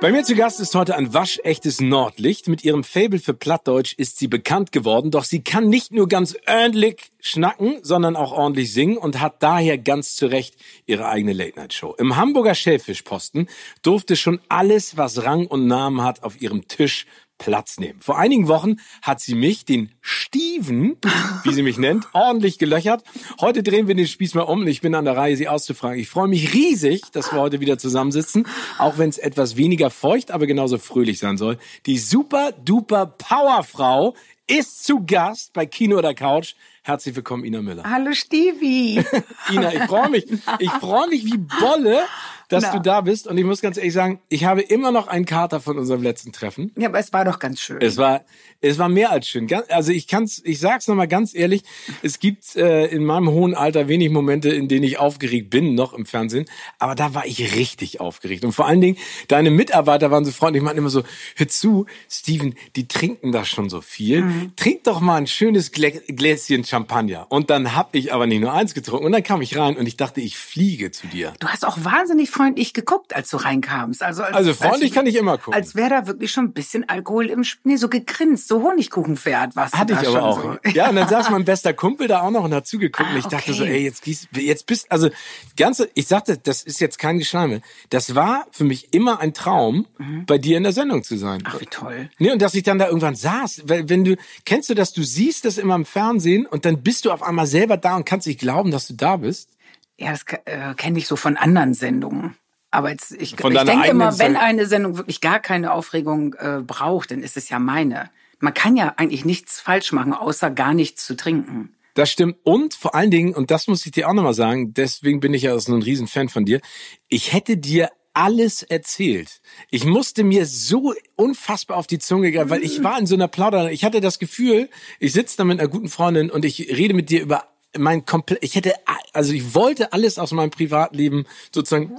Bei mir zu Gast ist heute ein waschechtes Nordlicht. Mit ihrem Fable für Plattdeutsch ist sie bekannt geworden, doch sie kann nicht nur ganz ordentlich schnacken, sondern auch ordentlich singen und hat daher ganz zu Recht ihre eigene Late-Night-Show. Im Hamburger Schellfischposten durfte schon alles, was Rang und Namen hat, auf ihrem Tisch Platz nehmen. Vor einigen Wochen hat sie mich, den Steven, wie sie mich nennt, ordentlich gelöchert. Heute drehen wir den Spieß mal um und ich bin an der Reihe, sie auszufragen. Ich freue mich riesig, dass wir heute wieder zusammensitzen, auch wenn es etwas weniger feucht, aber genauso fröhlich sein soll. Die super duper Powerfrau ist zu Gast bei Kino oder Couch. Herzlich willkommen, Ina Müller. Hallo Stevie. Ina, ich freue mich. Ich freue mich wie Bolle, dass Na. du da bist. Und ich muss ganz ehrlich sagen, ich habe immer noch einen Kater von unserem letzten Treffen. Ja, aber es war doch ganz schön. Es war, es war mehr als schön. Also ich kann's, ich sag's nochmal ganz ehrlich, es gibt äh, in meinem hohen Alter wenig Momente, in denen ich aufgeregt bin, noch im Fernsehen. Aber da war ich richtig aufgeregt. Und vor allen Dingen, deine Mitarbeiter waren so freundlich, meinten immer so, hör zu, Steven, die trinken da schon so viel. Mhm. Trink doch mal ein schönes Gläschen Champagner. Und dann hab ich aber nicht nur eins getrunken. Und dann kam ich rein und ich dachte, ich fliege zu dir. Du hast auch wahnsinnig freundlich geguckt, als du reinkamst. Also, als, also freundlich als, kann ich immer gucken. Als wäre da wirklich schon ein bisschen Alkohol im Nee, so gegrinst, so Honigkuchenpferd was Hatte ich aber auch. So. Ja, und dann saß mein bester Kumpel da auch noch und hat zugeguckt. Ah, und ich okay. dachte so, ey, jetzt, jetzt bist, also, ganze, ich sagte, das ist jetzt kein Geschleime. Das war für mich immer ein Traum, mhm. bei dir in der Sendung zu sein. Ach, wie toll. Nee, und dass ich dann da irgendwann saß, weil, wenn du, kennst du das, du siehst das immer im Fernsehen und dann bist du auf einmal selber da und kannst nicht glauben, dass du da bist? Ja, das äh, kenne ich so von anderen Sendungen. Aber jetzt, ich, ich denke immer, wenn eine Sendung wirklich gar keine Aufregung äh, braucht, dann ist es ja meine. Man kann ja eigentlich nichts falsch machen, außer gar nichts zu trinken. Das stimmt. Und vor allen Dingen, und das muss ich dir auch nochmal sagen, deswegen bin ich ja so ein Riesenfan von dir, ich hätte dir alles erzählt. Ich musste mir so unfassbar auf die Zunge gehen, weil ich war in so einer Plauder. Ich hatte das Gefühl, ich sitze da mit einer guten Freundin und ich rede mit dir über mein komplett, ich hätte, also ich wollte alles aus meinem Privatleben sozusagen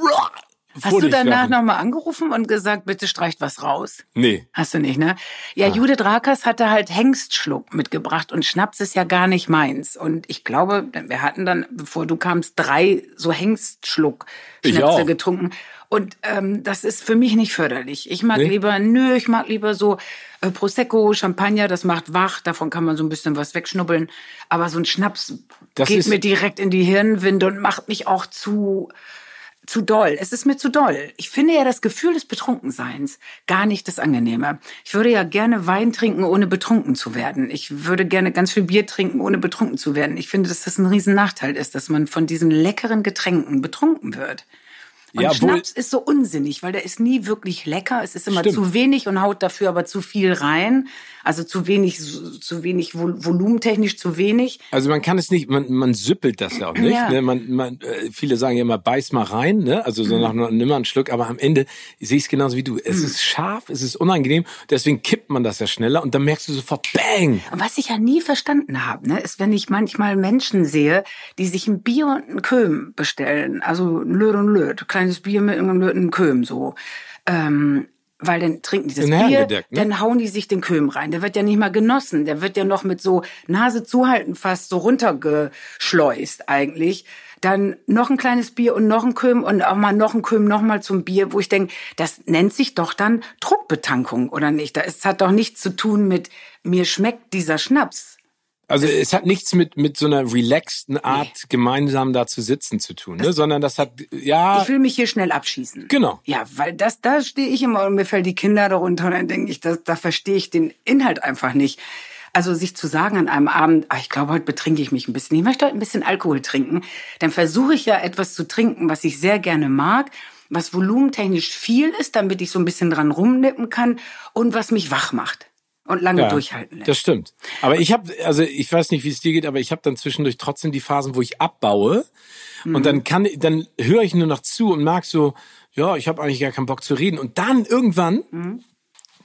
Hast du danach nochmal angerufen und gesagt, bitte streicht was raus? Nee. Hast du nicht, ne? Ja, ah. Judith Rakers hatte halt Hengstschluck mitgebracht und Schnaps ist ja gar nicht meins. Und ich glaube, wir hatten dann, bevor du kamst, drei so Hengstschluck-Schnäpse getrunken. Und ähm, das ist für mich nicht förderlich. Ich mag nee? lieber, nö, ich mag lieber so äh, Prosecco, Champagner, das macht wach, davon kann man so ein bisschen was wegschnuppeln. Aber so ein Schnaps das geht mir direkt in die Hirnwinde und macht mich auch zu zu doll. Es ist mir zu doll. Ich finde ja das Gefühl des Betrunkenseins gar nicht das Angenehme. Ich würde ja gerne Wein trinken, ohne betrunken zu werden. Ich würde gerne ganz viel Bier trinken, ohne betrunken zu werden. Ich finde, dass das ein Riesennachteil ist, dass man von diesen leckeren Getränken betrunken wird. Und ja, Schnaps ist so unsinnig, weil der ist nie wirklich lecker. Es ist immer Stimmt. zu wenig und haut dafür aber zu viel rein. Also zu wenig, zu wenig volumentechnisch zu wenig. Also man kann es nicht, man, man süppelt das ja auch nicht. Ja. Ne? Man, man, äh, viele sagen ja immer, beiß mal rein, ne? Also so nach nimm mal einen Schluck, aber am Ende sehe ich es genauso wie du. Es mhm. ist scharf, es ist unangenehm, deswegen kippt man das ja schneller und dann merkst du sofort Bang! Und was ich ja nie verstanden habe, ne, ist, wenn ich manchmal Menschen sehe, die sich ein Bier und einen Köhm bestellen, also ein Löt und Löt, kleines Bier mit einem Löt und einem Köhm so. Ähm, weil dann trinken die das Bier, ne? dann hauen die sich den Köhm rein. Der wird ja nicht mal genossen. Der wird ja noch mit so Nase zuhalten fast so runtergeschleust eigentlich. Dann noch ein kleines Bier und noch ein Köhm und auch mal noch ein Köhm noch mal zum Bier, wo ich denke, das nennt sich doch dann Druckbetankung, oder nicht? Das hat doch nichts zu tun mit mir schmeckt dieser Schnaps. Also es hat nichts mit mit so einer relaxten Art nee. gemeinsam da zu sitzen zu tun, ne? sondern das hat ja. Ich will mich hier schnell abschießen. Genau. Ja, weil das da stehe ich immer und mir fällt die Kinder darunter und dann denke ich, das, da verstehe ich den Inhalt einfach nicht. Also sich zu sagen an einem Abend, ach, ich glaube, heute betrinke ich mich ein bisschen, ich möchte heute ein bisschen Alkohol trinken, dann versuche ich ja etwas zu trinken, was ich sehr gerne mag, was volumentechnisch viel ist, damit ich so ein bisschen dran rumnippen kann und was mich wach macht und lange ja, durchhalten lässt. Das stimmt. Aber ich habe, also ich weiß nicht, wie es dir geht, aber ich habe dann zwischendurch trotzdem die Phasen, wo ich abbaue mhm. und dann kann, dann höre ich nur noch zu und merk so, ja, ich habe eigentlich gar keinen Bock zu reden und dann irgendwann mhm.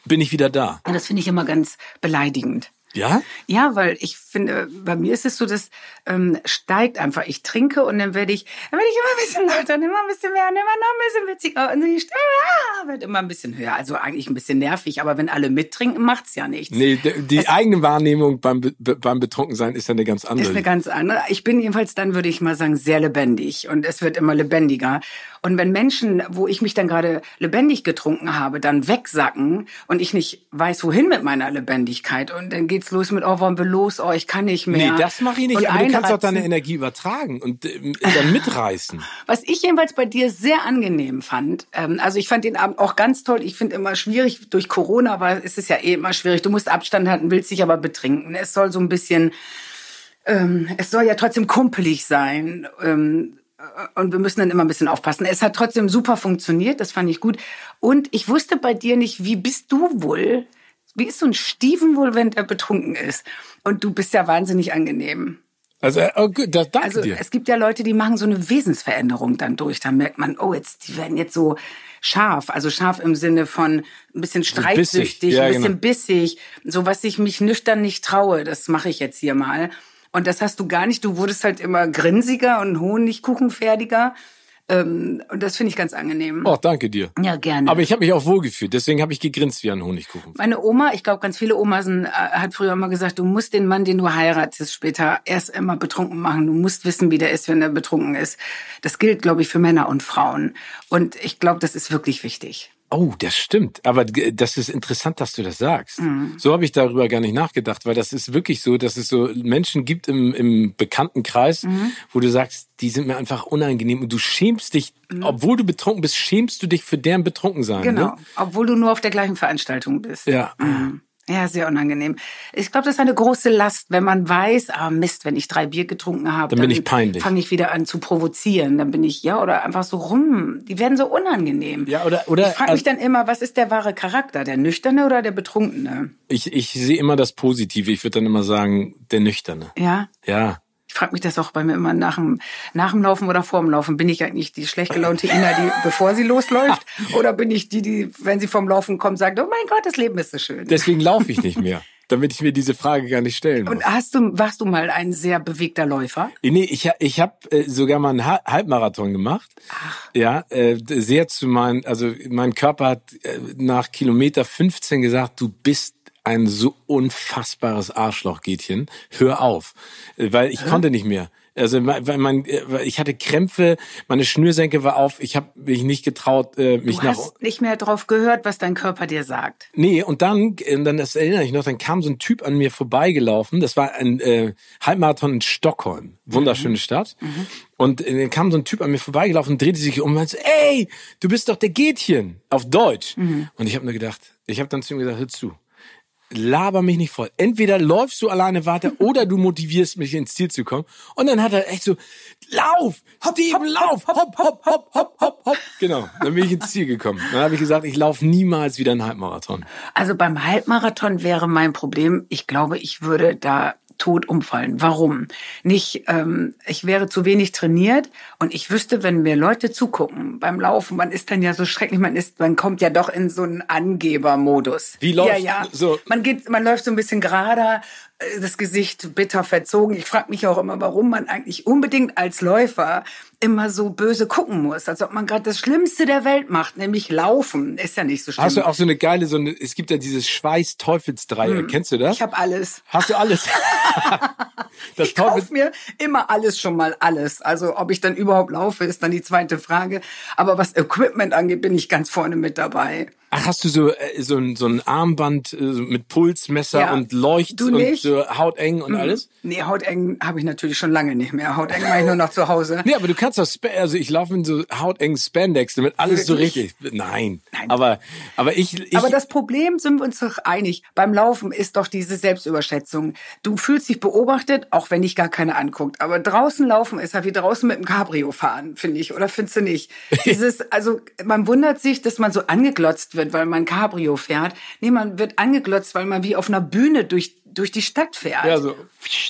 bin ich wieder da. Und das finde ich immer ganz beleidigend. Ja? Ja, weil ich finde, bei mir ist es so, das ähm, steigt einfach. Ich trinke und dann werde ich, dann werde ich immer ein bisschen lauter, immer ein bisschen mehr, immer noch ein bisschen witziger und die Stimme ah, wird immer ein bisschen höher. Also eigentlich ein bisschen nervig, aber wenn alle mittrinken, macht's ja nichts. Nee, die es, eigene Wahrnehmung beim, beim Betrunkensein ist ja eine ganz andere. Ist eine ganz andere. Ich bin jedenfalls dann, würde ich mal sagen, sehr lebendig und es wird immer lebendiger. Und wenn Menschen, wo ich mich dann gerade lebendig getrunken habe, dann wegsacken und ich nicht weiß, wohin mit meiner Lebendigkeit und dann geht's los mit, oh, wollen wir los, oh, ich kann nicht mehr. Nee, das mache ich nicht, und aber du kannst auch deine Energie übertragen und äh, dann mitreißen. Was ich jedenfalls bei dir sehr angenehm fand, ähm, also ich fand den Abend auch ganz toll, ich finde immer schwierig, durch Corona aber es ist ja eh immer schwierig, du musst Abstand halten, willst dich aber betrinken. Es soll so ein bisschen, ähm, es soll ja trotzdem kumpelig sein. Ähm, und wir müssen dann immer ein bisschen aufpassen. Es hat trotzdem super funktioniert, das fand ich gut. Und ich wusste bei dir nicht, wie bist du wohl? Wie ist so ein Steven wohl, wenn er betrunken ist? Und du bist ja wahnsinnig angenehm. Also, äh, oh, gut, das, danke also dir. es gibt ja Leute, die machen so eine Wesensveränderung dann durch. Da merkt man, oh, jetzt, die werden jetzt so scharf. Also scharf im Sinne von ein bisschen streitsüchtig, ja, ein bisschen genau. bissig. So was ich mich nüchtern nicht traue, das mache ich jetzt hier mal. Und das hast du gar nicht. Du wurdest halt immer grinsiger und honigkuchenfertiger. Ähm, und das finde ich ganz angenehm. Oh, danke dir. Ja, gerne. Aber ich habe mich auch wohlgefühlt, deswegen habe ich gegrinst wie ein Honigkuchen. Meine Oma, ich glaube, ganz viele Omasen äh, hat früher immer gesagt, du musst den Mann, den du heiratest, später erst immer betrunken machen. Du musst wissen, wie der ist, wenn er betrunken ist. Das gilt, glaube ich, für Männer und Frauen. Und ich glaube, das ist wirklich wichtig. Oh, das stimmt. Aber das ist interessant, dass du das sagst. Mhm. So habe ich darüber gar nicht nachgedacht, weil das ist wirklich so, dass es so Menschen gibt im, im Bekanntenkreis, mhm. wo du sagst, die sind mir einfach unangenehm und du schämst dich, mhm. obwohl du betrunken bist, schämst du dich für deren Betrunkensein. Genau, ne? obwohl du nur auf der gleichen Veranstaltung bist. Ja. Mhm. Ja, sehr unangenehm. Ich glaube, das ist eine große Last, wenn man weiß, ah Mist, wenn ich drei Bier getrunken habe, dann, dann bin ich peinlich. Fange ich wieder an zu provozieren, dann bin ich ja oder einfach so rum. Die werden so unangenehm. Ja, oder oder Ich frage mich also, dann immer, was ist der wahre Charakter, der nüchterne oder der betrunkene? Ich ich sehe immer das Positive. Ich würde dann immer sagen, der nüchterne. Ja. Ja frage mich das auch bei mir immer nach dem, nach dem Laufen oder vor dem Laufen. Bin ich eigentlich die schlecht gelaunte Ina, die bevor sie losläuft? oder bin ich die, die, wenn sie vom Laufen kommt, sagt, oh mein Gott, das Leben ist so schön. Deswegen laufe ich nicht mehr. damit ich mir diese Frage gar nicht stellen muss. Und hast du, warst du mal ein sehr bewegter Läufer? Nee, ich, ich habe äh, sogar mal einen Halbmarathon gemacht. Ach. Ja, äh, sehr zu meinen, also mein Körper hat äh, nach Kilometer 15 gesagt, du bist ein so unfassbares Arschloch, Gätchen. Hör auf. Weil ich Hä? konnte nicht mehr. Also weil mein, ich hatte Krämpfe, meine Schnürsenkel war auf, ich habe mich nicht getraut, äh, mich du nach. Du hast nicht mehr drauf gehört, was dein Körper dir sagt. Nee, und dann, dann das erinnere ich noch, dann kam so ein Typ an mir vorbeigelaufen. Das war ein äh, Halbmarathon in Stockholm, wunderschöne mhm. Stadt. Mhm. Und äh, dann kam so ein Typ an mir vorbeigelaufen, drehte sich um und meinte, ey, du bist doch der Gätchen auf Deutsch. Mhm. Und ich habe mir gedacht, ich habe dann zu ihm gesagt, hör zu laber mich nicht voll. Entweder läufst du alleine weiter oder du motivierst mich ins Ziel zu kommen. Und dann hat er echt so, lauf, Steven, lauf, hopp, hopp, hopp, hopp, hopp, hopp. Genau, dann bin ich ins Ziel gekommen. Dann habe ich gesagt, ich laufe niemals wieder einen Halbmarathon. Also beim Halbmarathon wäre mein Problem, ich glaube, ich würde da tot umfallen. Warum? Nicht, ähm, ich wäre zu wenig trainiert und ich wüsste, wenn mir Leute zugucken beim Laufen, man ist dann ja so schrecklich, man ist, man kommt ja doch in so einen Angebermodus. Wie läuft ja, ja. so? Man geht, man läuft so ein bisschen gerader, das Gesicht bitter verzogen. Ich frage mich auch immer, warum man eigentlich unbedingt als Läufer immer so böse gucken muss, als ob man gerade das Schlimmste der Welt macht, nämlich laufen. Ist ja nicht so schlimm. Hast du auch so eine geile, so eine, es gibt ja dieses Schweiß-Teufelsdreieck, hm. kennst du das? Ich habe alles. Hast du alles? das ich kaufe mir immer alles schon mal alles. Also ob ich dann überhaupt laufe, ist dann die zweite Frage. Aber was Equipment angeht, bin ich ganz vorne mit dabei. Ach, hast du so, äh, so, ein, so ein Armband äh, mit Pulsmesser ja. und Leucht und so hauteng und mhm. alles? Nee, hauteng habe ich natürlich schon lange nicht mehr. Hauteng mache ich nur noch zu Hause. Nee, aber du kannst doch, also ich laufe in so hautengen Spandex, damit alles Wirklich? so richtig. Nein. Nein. Aber, aber ich, ich. Aber das Problem sind wir uns doch einig. Beim Laufen ist doch diese Selbstüberschätzung. Du fühlst dich beobachtet, auch wenn dich gar keiner anguckt. Aber draußen laufen ist ja wie draußen mit dem Cabrio fahren, finde ich. Oder findest du nicht? Dieses, also man wundert sich, dass man so angeglotzt wird, weil man Cabrio fährt. Nee, man wird angeglotzt, weil man wie auf einer Bühne durch durch die Stadt fährt. Ja, so.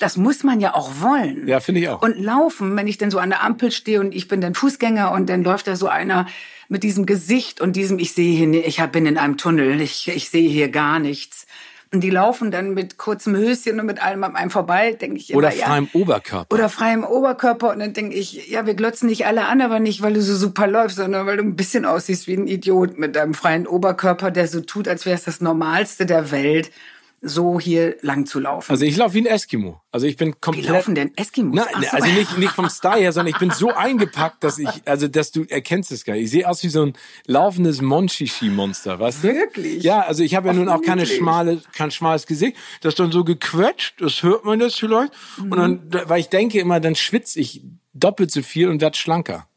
Das muss man ja auch wollen. Ja, finde ich auch. Und laufen, wenn ich denn so an der Ampel stehe und ich bin dann Fußgänger und dann läuft da so einer mit diesem Gesicht und diesem, ich sehe hier, ich bin in einem Tunnel, ich, ich sehe hier gar nichts. Und die laufen dann mit kurzem Höschen und mit allem an einem vorbei, denke ich immer. Oder freiem ja. Oberkörper. Oder freiem Oberkörper. Und dann denke ich, ja, wir glotzen nicht alle an, aber nicht, weil du so super läufst, sondern weil du ein bisschen aussiehst wie ein Idiot mit deinem freien Oberkörper, der so tut, als wäre es das Normalste der Welt so hier lang zu laufen. Also ich laufe wie ein Eskimo. Also ich bin komplett. Wie laufen denn Eskimos? Na, so. Also nicht, nicht vom Style her, sondern ich bin so eingepackt, dass ich, also dass du erkennst es gar nicht. Ich sehe aus wie so ein laufendes Monchichi-Monster, was? Wirklich? Ja, also ich habe ja nun auch keine schmale, kein schmales Gesicht. Das ist dann so gequetscht, das hört man das vielleicht. Mhm. Und dann, weil ich denke immer, dann schwitze ich doppelt so viel und werde schlanker.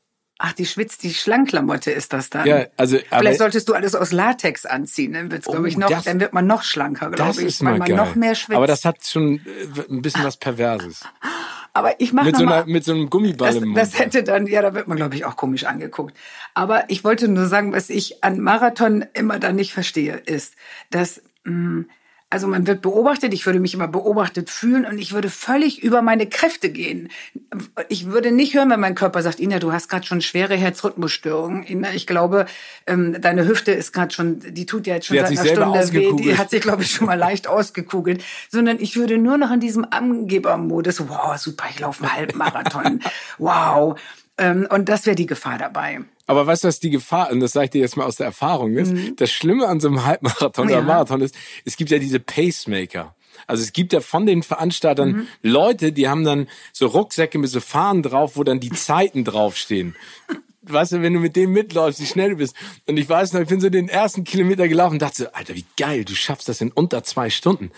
Ach, die schwitzt, die Schlankklamotte ist das dann. Ja, also vielleicht solltest du alles aus Latex anziehen, dann wird's, oh, glaube ich, noch, das, dann wird man noch schlanker, glaube ich, weil man geil. noch mehr schwitzt. Aber das hat schon äh, ein bisschen was Perverses. Aber ich mache mit, so einer, mit so einem Gummiball das, im Mund. Das hätte dann, ja, da wird man, glaube ich, auch komisch angeguckt. Aber ich wollte nur sagen, was ich an Marathon immer da nicht verstehe, ist, dass mh, mm, also man wird beobachtet, ich würde mich immer beobachtet fühlen und ich würde völlig über meine Kräfte gehen. Ich würde nicht hören, wenn mein Körper sagt, Ina, du hast gerade schon schwere Herzrhythmusstörungen. Ina, ich glaube, ähm, deine Hüfte ist gerade schon, die tut ja jetzt schon die seit einer Stunde weh, die hat sich, glaube ich, schon mal leicht ausgekugelt. Sondern ich würde nur noch in diesem Angebermodus, wow, super, ich laufe einen Halbmarathon. wow. Ähm, und das wäre die Gefahr dabei. Aber weißt du, was die Gefahr, und das sage ich dir jetzt mal aus der Erfahrung ist, mhm. das Schlimme an so einem Halbmarathon ja. oder Marathon ist, es gibt ja diese Pacemaker. Also es gibt ja von den Veranstaltern mhm. Leute, die haben dann so Rucksäcke mit so Fahnen drauf, wo dann die Zeiten draufstehen weißt du, wenn du mit dem mitläufst, wie schnell du bist. Und ich weiß noch, ich bin so den ersten Kilometer gelaufen und dachte so, Alter, wie geil, du schaffst das in unter zwei Stunden.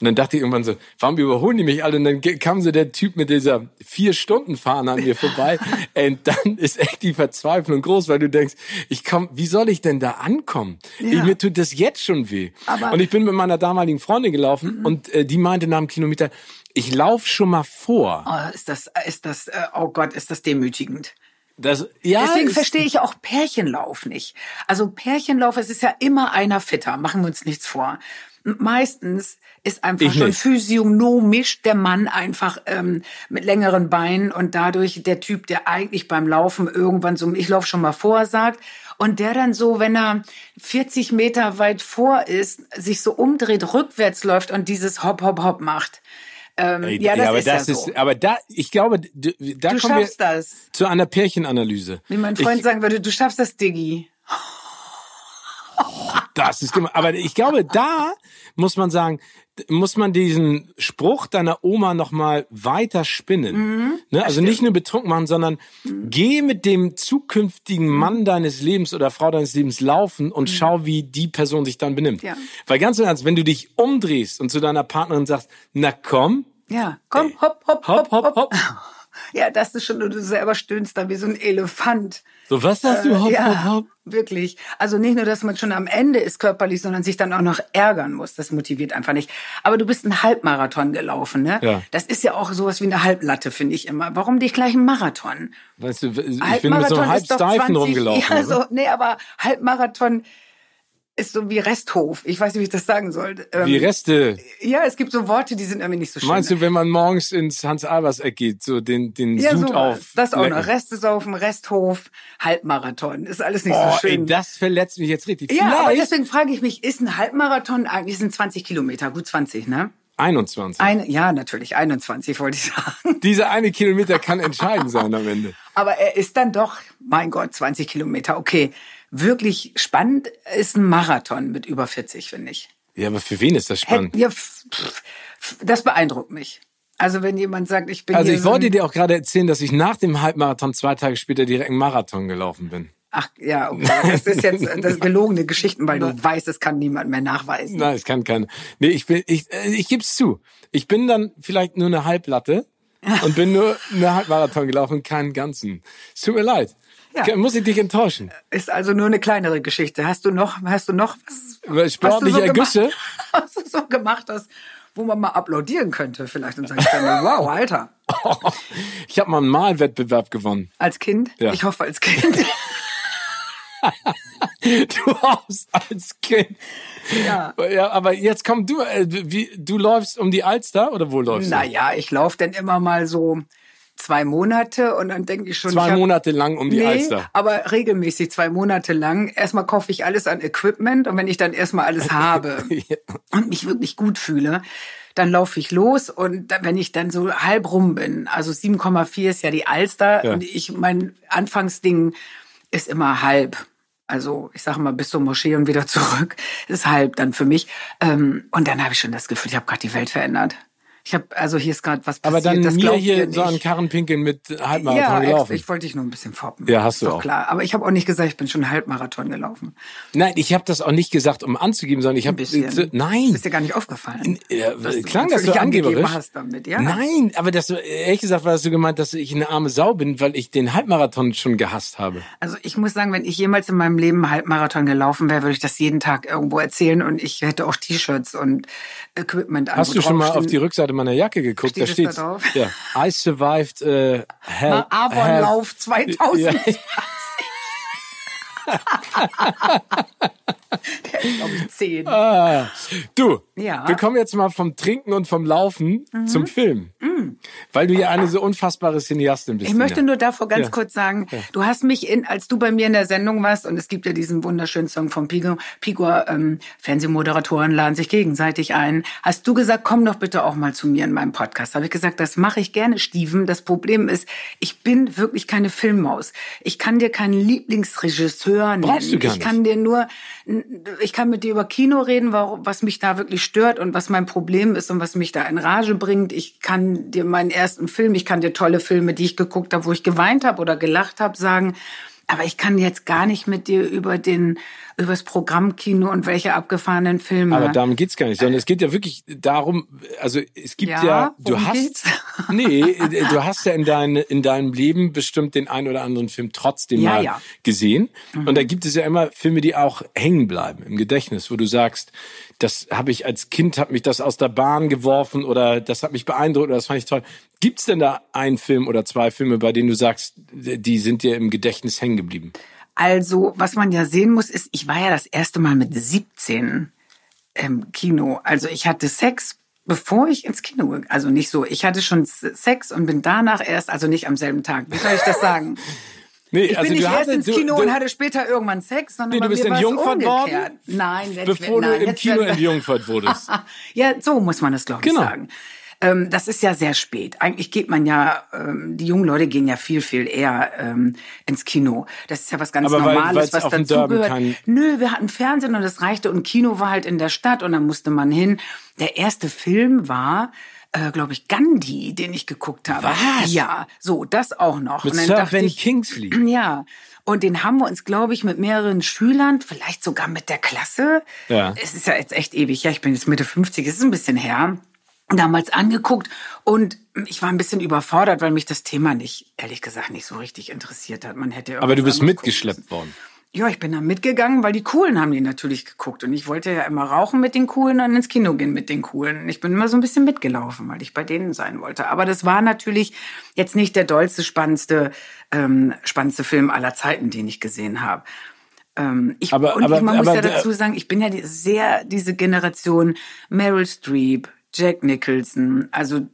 Und dann dachte ich irgendwann so, warum überholen die mich alle? Und dann kam so der Typ mit dieser vier Stunden Fahne an mir vorbei. und dann ist echt die Verzweiflung groß, weil du denkst, ich komm, wie soll ich denn da ankommen? Ja. Ich, mir tut das jetzt schon weh. Aber und ich bin mit meiner damaligen Freundin gelaufen mhm. und äh, die meinte nach dem Kilometer, ich lauf schon mal vor. Oh, ist das, ist das, äh, oh Gott, ist das demütigend. Das, ja, Deswegen verstehe ich auch Pärchenlauf nicht. Also Pärchenlauf, es ist ja immer einer fitter, machen wir uns nichts vor. Meistens ist einfach ich schon nicht. physiognomisch der Mann einfach ähm, mit längeren Beinen und dadurch der Typ, der eigentlich beim Laufen irgendwann so, ich laufe schon mal vor, sagt. Und der dann so, wenn er 40 Meter weit vor ist, sich so umdreht, rückwärts läuft und dieses Hopp, Hopp, Hopp macht. Ähm, Ey, ja, das aber ist das ja so. ist, aber da, ich glaube, da du kommen wir das. zu einer Pärchenanalyse. Wie mein Freund ich, sagen würde, du schaffst das, Diggi. Das ist immer, aber ich glaube, da muss man sagen, muss man diesen Spruch deiner Oma noch mal weiter spinnen. Mhm, ne? Also stimmt. nicht nur betrunken machen, sondern mhm. geh mit dem zukünftigen Mann deines Lebens oder Frau deines Lebens laufen und mhm. schau, wie die Person sich dann benimmt. Ja. Weil ganz im Ernst, wenn du dich umdrehst und zu deiner Partnerin sagst, na komm. Ja, komm, hopp, hopp, hopp, hopp, hopp. Ja, das ist schon, du selber stöhnst da wie so ein Elefant. So, was sagst du? Hopp, äh, ja, hopp, hopp. Wirklich. Also nicht nur, dass man schon am Ende ist körperlich, sondern sich dann auch noch ärgern muss. Das motiviert einfach nicht. Aber du bist einen Halbmarathon gelaufen, ne? Ja. Das ist ja auch sowas wie eine Halblatte, finde ich immer. Warum nicht gleich einen Marathon? Weißt du, ich bin mit so einem Halbsteifen rumgelaufen. Ja, so, nee, aber Halbmarathon ist so wie Resthof. Ich weiß nicht, wie ich das sagen soll. Ähm, wie Reste. Ja, es gibt so Worte, die sind irgendwie nicht so schön. Meinst du, wenn man morgens ins Hans-Albers-Eck geht, so den, den ja, Sud so, auf? Das auch noch. Reste saufen, Resthof, Halbmarathon. Ist alles nicht oh, so schön. Ey, das verletzt mich jetzt richtig. Ja, Vielleicht. aber deswegen frage ich mich, ist ein Halbmarathon eigentlich, sind 20 Kilometer, gut 20, ne? 21. Ein, ja, natürlich, 21 wollte ich sagen. Dieser eine Kilometer kann entscheidend sein am Ende. Aber er ist dann doch, mein Gott, 20 Kilometer, okay wirklich spannend ist ein Marathon mit über 40, finde ich. Ja, aber für wen ist das spannend? Ja, das beeindruckt mich. Also wenn jemand sagt, ich bin Also ich wollte dir auch gerade erzählen, dass ich nach dem Halbmarathon zwei Tage später direkt einen Marathon gelaufen bin. Ach ja, okay. das ist jetzt das ist gelogene Geschichten, weil du weißt, es kann niemand mehr nachweisen. Nein, es kann keiner. Nee, ich bin, ich, äh, ich gebe es zu. Ich bin dann vielleicht nur eine Halblatte und bin nur eine Halbmarathon gelaufen, keinen ganzen. Es tut mir leid. Ja. Muss ich dich enttäuschen? Ist also nur eine kleinere Geschichte. Hast du noch, hast du noch was? Sportliche Ergüsse? Gemacht, was du so gemacht hast, wo man mal applaudieren könnte vielleicht und sagen könnte, wow, Alter. ich habe mal einen Malwettbewerb gewonnen. Als Kind? Ja. Ich hoffe als Kind. du hoffst als Kind. Ja. ja. Aber jetzt komm du, äh, wie, du läufst um die Alster oder wo läufst du? Naja, ich laufe dann immer mal so zwei Monate und dann denke ich schon. Zwei ich hab, Monate lang um die nee, Alster. Aber regelmäßig zwei Monate lang. Erstmal kaufe ich alles an Equipment und wenn ich dann erstmal alles habe ja. und mich wirklich gut fühle, dann laufe ich los und wenn ich dann so halb rum bin, also 7,4 ist ja die Alster ja. und ich mein Anfangsding ist immer halb. Also ich sage mal bis zur Moschee und wieder zurück ist halb dann für mich. Ähm, und dann habe ich schon das Gefühl, ich habe gerade die Welt verändert. Ich habe also hier ist gerade was passiert. Aber dann das mir hier so an Karrenpinkeln mit Halbmarathon ja, gelaufen. Ich, wollte dich nur ein bisschen foppen. Ja, hast du Doch auch. klar. Aber ich habe auch nicht gesagt, ich bin schon Halbmarathon gelaufen. Nein, ich habe das auch nicht gesagt, um anzugeben, sondern ich habe nein. Das ist dir gar nicht aufgefallen. Ja, klang das so angeberisch? Hast damit, ja? Nein, aber das ehrlich gesagt war das so gemeint, dass ich eine arme Sau bin, weil ich den Halbmarathon schon gehasst habe. Also ich muss sagen, wenn ich jemals in meinem Leben einen Halbmarathon gelaufen wäre, würde ich das jeden Tag irgendwo erzählen und ich hätte auch T-Shirts und Equipment an. Hast du schon mal auf die Rückseite meiner Jacke geguckt? Steht da steht da drauf? Ja, I survived uh, hell, Avonlauf 2020. Ja. Der ist, glaube ich, zehn. Ah, du, ja. wir kommen jetzt mal vom Trinken und vom Laufen mhm. zum Film. Mhm. Weil du ja eine so unfassbare Cineastin bist. Ich möchte nur davor ganz ja. kurz sagen, du hast mich, in, als du bei mir in der Sendung warst, und es gibt ja diesen wunderschönen Song von Pigo, Pigo ähm, Fernsehmoderatoren laden sich gegenseitig ein, hast du gesagt, komm doch bitte auch mal zu mir in meinem Podcast. Habe ich gesagt, das mache ich gerne, Steven. Das Problem ist, ich bin wirklich keine Filmmaus. Ich kann dir keinen Lieblingsregisseur nennen. Brauchst du gar nicht. Ich kann dir nur, ich kann mit dir über Kino reden, was mich da wirklich stört und was mein Problem ist und was mich da in Rage bringt. Ich kann dir meinen ersten Film, ich kann dir tolle Filme, die ich geguckt habe, wo ich geweint habe oder gelacht habe, sagen. Aber ich kann jetzt gar nicht mit dir über den übers Programmkino und welche abgefahrenen Filme. Aber darum geht's gar nicht, sondern es geht ja wirklich darum, also es gibt ja, ja du hast geht's? nee, du hast ja in dein, in deinem Leben bestimmt den einen oder anderen Film trotzdem ja, mal ja. gesehen mhm. und da gibt es ja immer Filme, die auch hängen bleiben im Gedächtnis, wo du sagst, das habe ich als Kind, hat mich das aus der Bahn geworfen oder das hat mich beeindruckt oder das fand ich toll. Gibt's denn da einen Film oder zwei Filme, bei denen du sagst, die sind dir im Gedächtnis hängen geblieben? Also, was man ja sehen muss, ist, ich war ja das erste Mal mit 17 im Kino. Also ich hatte Sex, bevor ich ins Kino, also nicht so, ich hatte schon Sex und bin danach erst, also nicht am selben Tag. Wie soll ich das sagen? Nee, ich also bin nicht erst ins Kino du, und hatte später irgendwann Sex, sondern nee, du bist in Jungfurt worden? Nein, bevor nein, du im Kino in Jungfurt wurdest. ja, so muss man es glaube ich genau. sagen. Ähm, das ist ja sehr spät. Eigentlich geht man ja, ähm, die jungen Leute gehen ja viel, viel eher ähm, ins Kino. Das ist ja was ganz Aber Normales, weil, was dazugehört. Nö, wir hatten Fernsehen und das reichte und Kino war halt in der Stadt und dann musste man hin. Der erste Film war äh, glaube ich, Gandhi, den ich geguckt habe. Was? Ja, so, das auch noch. Mit Sir Ben ich, Kingsley. Ja. Und den haben wir uns, glaube ich, mit mehreren Schülern, vielleicht sogar mit der Klasse. Ja. Es ist ja jetzt echt ewig. Ja, ich bin jetzt Mitte 50, es ist ein bisschen her damals angeguckt und ich war ein bisschen überfordert, weil mich das Thema nicht, ehrlich gesagt, nicht so richtig interessiert hat. Man hätte Aber du bist mitgeschleppt worden. Ja, ich bin da mitgegangen, weil die Coolen haben die natürlich geguckt. Und ich wollte ja immer rauchen mit den Coolen und ins Kino gehen mit den Coolen. Ich bin immer so ein bisschen mitgelaufen, weil ich bei denen sein wollte. Aber das war natürlich jetzt nicht der dollste, spannendste, ähm, spannendste Film aller Zeiten, den ich gesehen habe. Ähm, ich, aber, und aber, ich, man aber, muss ja dazu sagen, ich bin ja die, sehr diese Generation Meryl Streep, Jack Nicholson, also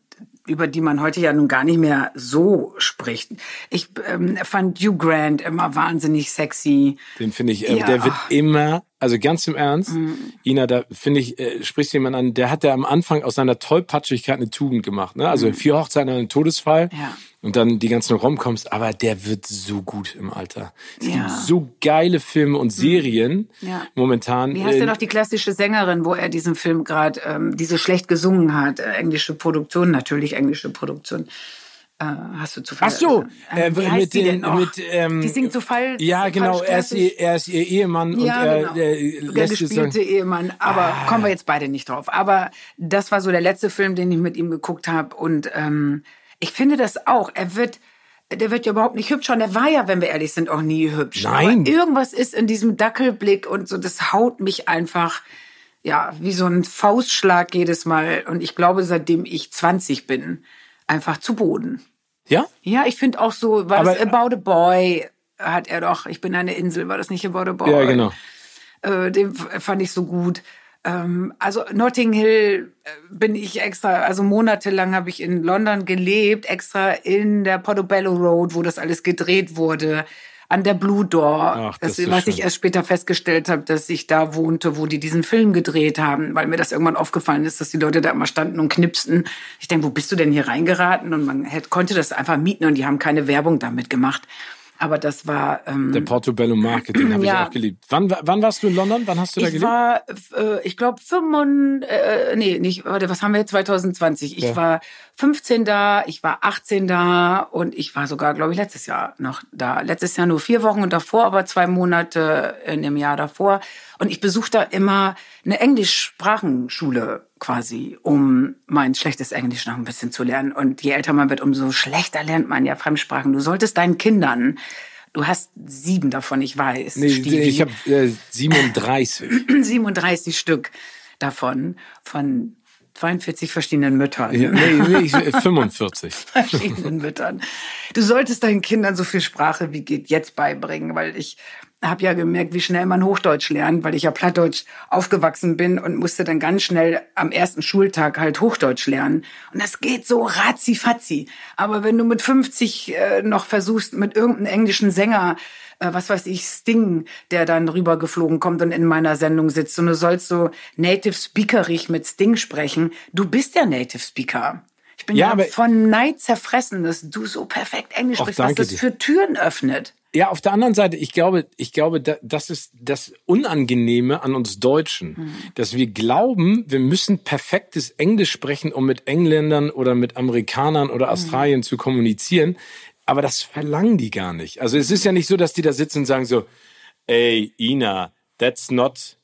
über die man heute ja nun gar nicht mehr so spricht. Ich ähm, fand Hugh Grant immer wahnsinnig sexy. Den finde ich, äh, ja. der wird immer, also ganz im Ernst, mhm. Ina, da finde ich, äh, sprichst jemand an, der hat ja am Anfang aus seiner Tollpatschigkeit eine Tugend gemacht. Ne? Also mhm. vier Hochzeiten, einen Todesfall. Ja und dann die ganzen Romcoms, aber der wird so gut im Alter. Es ja. gibt so geile Filme und Serien ja. momentan. Wie heißt denn noch die klassische Sängerin, wo er diesen Film gerade, ähm, die so schlecht gesungen hat? Äh, englische Produktion, natürlich englische Produktion. Äh, hast du zufällig? Ach so, äh, äh, mit den, mit, ähm, die singt so falsch. Ja, genau, er ist, ihr, er ist ihr Ehemann ja, und genau. äh, der lässt gespielte sagen. Ehemann. Aber Ah. kommen wir jetzt beide nicht drauf. Aber das war so der letzte Film, den ich mit ihm geguckt habe. Und ähm, ich finde das auch. Er wird, der wird ja überhaupt nicht hübsch. Und er war ja, wenn wir ehrlich sind, auch nie hübsch. Nein. Aber irgendwas ist in diesem Dackelblick und so, das haut mich einfach. Ja, wie so ein Faustschlag jedes Mal. Und ich glaube, seitdem ich 20 bin, einfach zu Boden. Ja? Ja, ich finde auch so, war Aber- das About a Boy, hat er doch, ich bin eine Insel, war das nicht About a Boy? Ja, genau. Äh, den fand ich so gut. Ähm, also Notting Hill äh, bin ich extra, also monatelang habe ich in London gelebt, extra in der Portobello Road, wo das alles gedreht wurde, an der Blue Door. Ach, das das, was schön. ich erst später festgestellt habe, dass ich da wohnte, wo die diesen Film gedreht haben, weil mir das irgendwann aufgefallen ist, dass die Leute da immer standen und knipsten. Ich denke, wo bist du denn hier reingeraten? Und man hätte, konnte das einfach mieten und die haben keine Werbung damit gemacht. Aber das war ähm, Der Portobello Market, den habe Ja. ich auch geliebt. Wann, wann warst du in London? Wann hast du da ich gelebt? war, äh, ich glaube, 95, äh, nee, nicht, warte, was haben wir jetzt, 2020? Ich Ja. war 15 da, ich war 18 da und ich war sogar, glaube ich, letztes Jahr noch da. Letztes Jahr nur vier Wochen und davor aber zwei Monate in dem Jahr davor. Und ich besuche da immer eine Englischsprachenschule quasi, um mein schlechtes Englisch noch ein bisschen zu lernen. Und je älter man wird, umso schlechter lernt man ja Fremdsprachen. Du solltest deinen Kindern, du hast sieben davon, ich weiß, Nee, Stevie. ich habe äh, 37. 37 Stück davon von 42 verschiedenen Müttern. Ja, nee, nee, ich, äh, 45. verschiedenen Müttern. Du solltest deinen Kindern so viel Sprache wie geht jetzt beibringen, weil ich habe ja gemerkt, wie schnell man Hochdeutsch lernt, weil ich ja Plattdeutsch aufgewachsen bin und musste dann ganz schnell am ersten Schultag halt Hochdeutsch lernen. Und das geht so ratzi-fatzi. Aber wenn du mit 50 äh, noch versuchst, mit irgendeinem englischen Sänger äh, was weiß ich, Sting, der dann rübergeflogen kommt und in meiner Sendung sitzt. Und du sollst so native speakerig mit Sting sprechen. Du bist ja native speaker. Ich bin Ja, ja, von Neid zerfressen, dass du so perfekt Englisch sprichst, was das dir. für Türen öffnet. Ja, auf der anderen Seite, ich glaube, ich glaube, da- das ist das Unangenehme an uns Deutschen, Mhm. dass wir glauben, wir müssen perfektes Englisch sprechen, um mit Engländern oder mit Amerikanern Mhm. oder Australien zu kommunizieren. Aber das verlangen die gar nicht. Also es ist ja nicht so, dass die da sitzen und sagen so, ey, Ina, that's not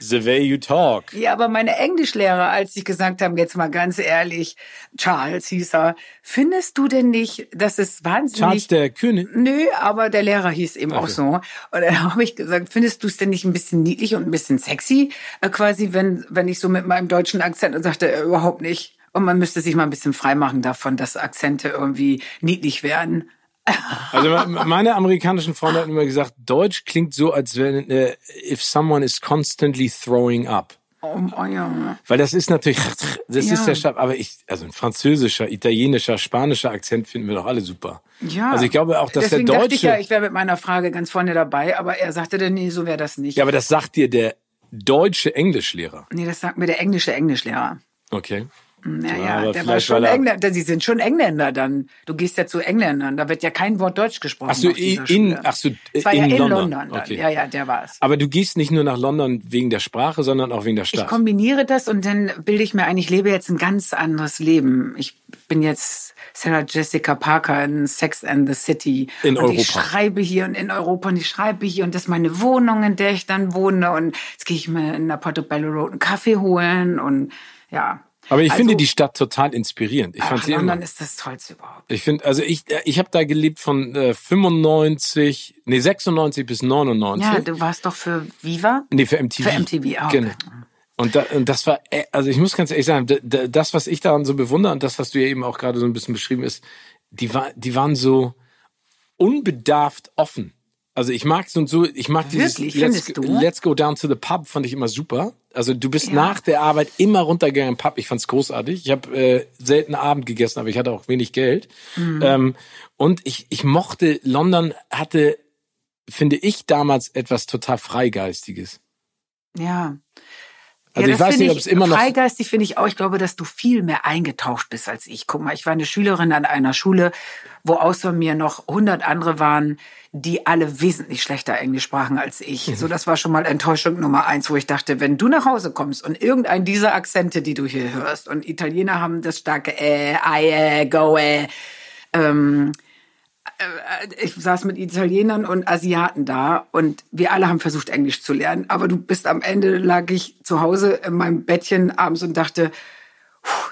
the way you talk. Ja, aber meine Englischlehrer, als ich gesagt haben, jetzt mal ganz ehrlich, Charles hieß er, findest du denn nicht, dass es wahnsinnig... Charles der König. Nö, aber der Lehrer hieß eben auch so. Und dann habe ich gesagt, findest du es denn nicht ein bisschen niedlich und ein bisschen sexy, äh, quasi, wenn, wenn ich so mit meinem deutschen Akzent und sagte, äh, überhaupt nicht. Und man müsste sich mal ein bisschen freimachen davon, dass Akzente irgendwie niedlich werden. Also me- meine amerikanischen Freunde hatten immer gesagt, Deutsch klingt so, als wenn äh, if someone is constantly throwing up. Oh, oh ja. Weil das ist natürlich, das Ja. ist der Stab, aber ich, also ein französischer, italienischer, spanischer Akzent finden wir doch alle super. Ja. Also ich glaube auch, dass Deswegen der dachte ich Deutsche, ja, ich wäre mit meiner Frage ganz vorne dabei, aber er sagte dann, nee, so wäre das nicht. ja, aber das sagt dir der deutsche Englischlehrer. Nee, das sagt mir der englische Englischlehrer. Okay. Naja, aber der war schon er- Engländer. Sie sind schon Engländer dann. Du gehst ja zu Engländern. Da wird ja kein Wort Deutsch gesprochen. Ach so, in, ach so, Es war in ja in London. London. dann. Okay. Ja, ja, der war es. Aber du gehst nicht nur nach London wegen der Sprache, sondern auch wegen der Ich Stadt. kombiniere das und dann bilde ich mir ein, ich lebe jetzt ein ganz anderes Leben. Ich bin jetzt Sarah Jessica Parker in Sex and the City. In und ich Europa. schreibe hier und in Europa und ich schreibe hier und das ist meine Wohnung, in der ich dann wohne. Und jetzt gehe ich mir in der Portobello Road einen Kaffee holen und ja. Aber ich Also, finde die Stadt total inspirierend. Ich fand ach, sie immer. London ist das Tollste überhaupt. Ich finde, also ich, äh, ich habe da gelebt von äh, 95, nee 96 bis 99. Ja, du warst doch für Viva? Nee, für MTV. Für MTV, ah, Genau. Und, da, und das war, äh, also ich muss ganz ehrlich sagen, das, was ich daran so bewundere, und das hast du ja eben auch gerade so ein bisschen beschrieben, ist, die, war, die waren so unbedarft offen. Also ich mag so und so, ich mag dieses Wirklich? Let's? Let's Go Down to the Pub, fand ich immer super. Also du bist Ja. nach der Arbeit immer runtergegangen im Pub. Ich fand's großartig. Ich habe äh, selten Abend gegessen, aber ich hatte auch wenig Geld. Mhm. Ähm, und ich, ich mochte, London hatte, finde ich, damals etwas total Freigeistiges. Ja. Also ja, ich das weiß finde nicht, ob es immer noch. Freigeistig finde ich auch. Ich glaube, dass du viel mehr eingetaucht bist als ich. Guck mal, ich war eine Schülerin an einer Schule, wo außer mir noch 100 andere waren, die alle wesentlich schlechter Englisch sprachen als ich. Mhm. So, das war schon mal Enttäuschung Nummer eins, wo ich dachte, wenn du nach Hause kommst und irgendein dieser Akzente, die du hier hörst, und Italiener haben das starke äh, I, äh, go, äh, ähm, äh, ich saß mit Italienern und Asiaten da und wir alle haben versucht, Englisch zu lernen. Aber du bist am Ende, lag ich zu Hause in meinem Bettchen abends und dachte,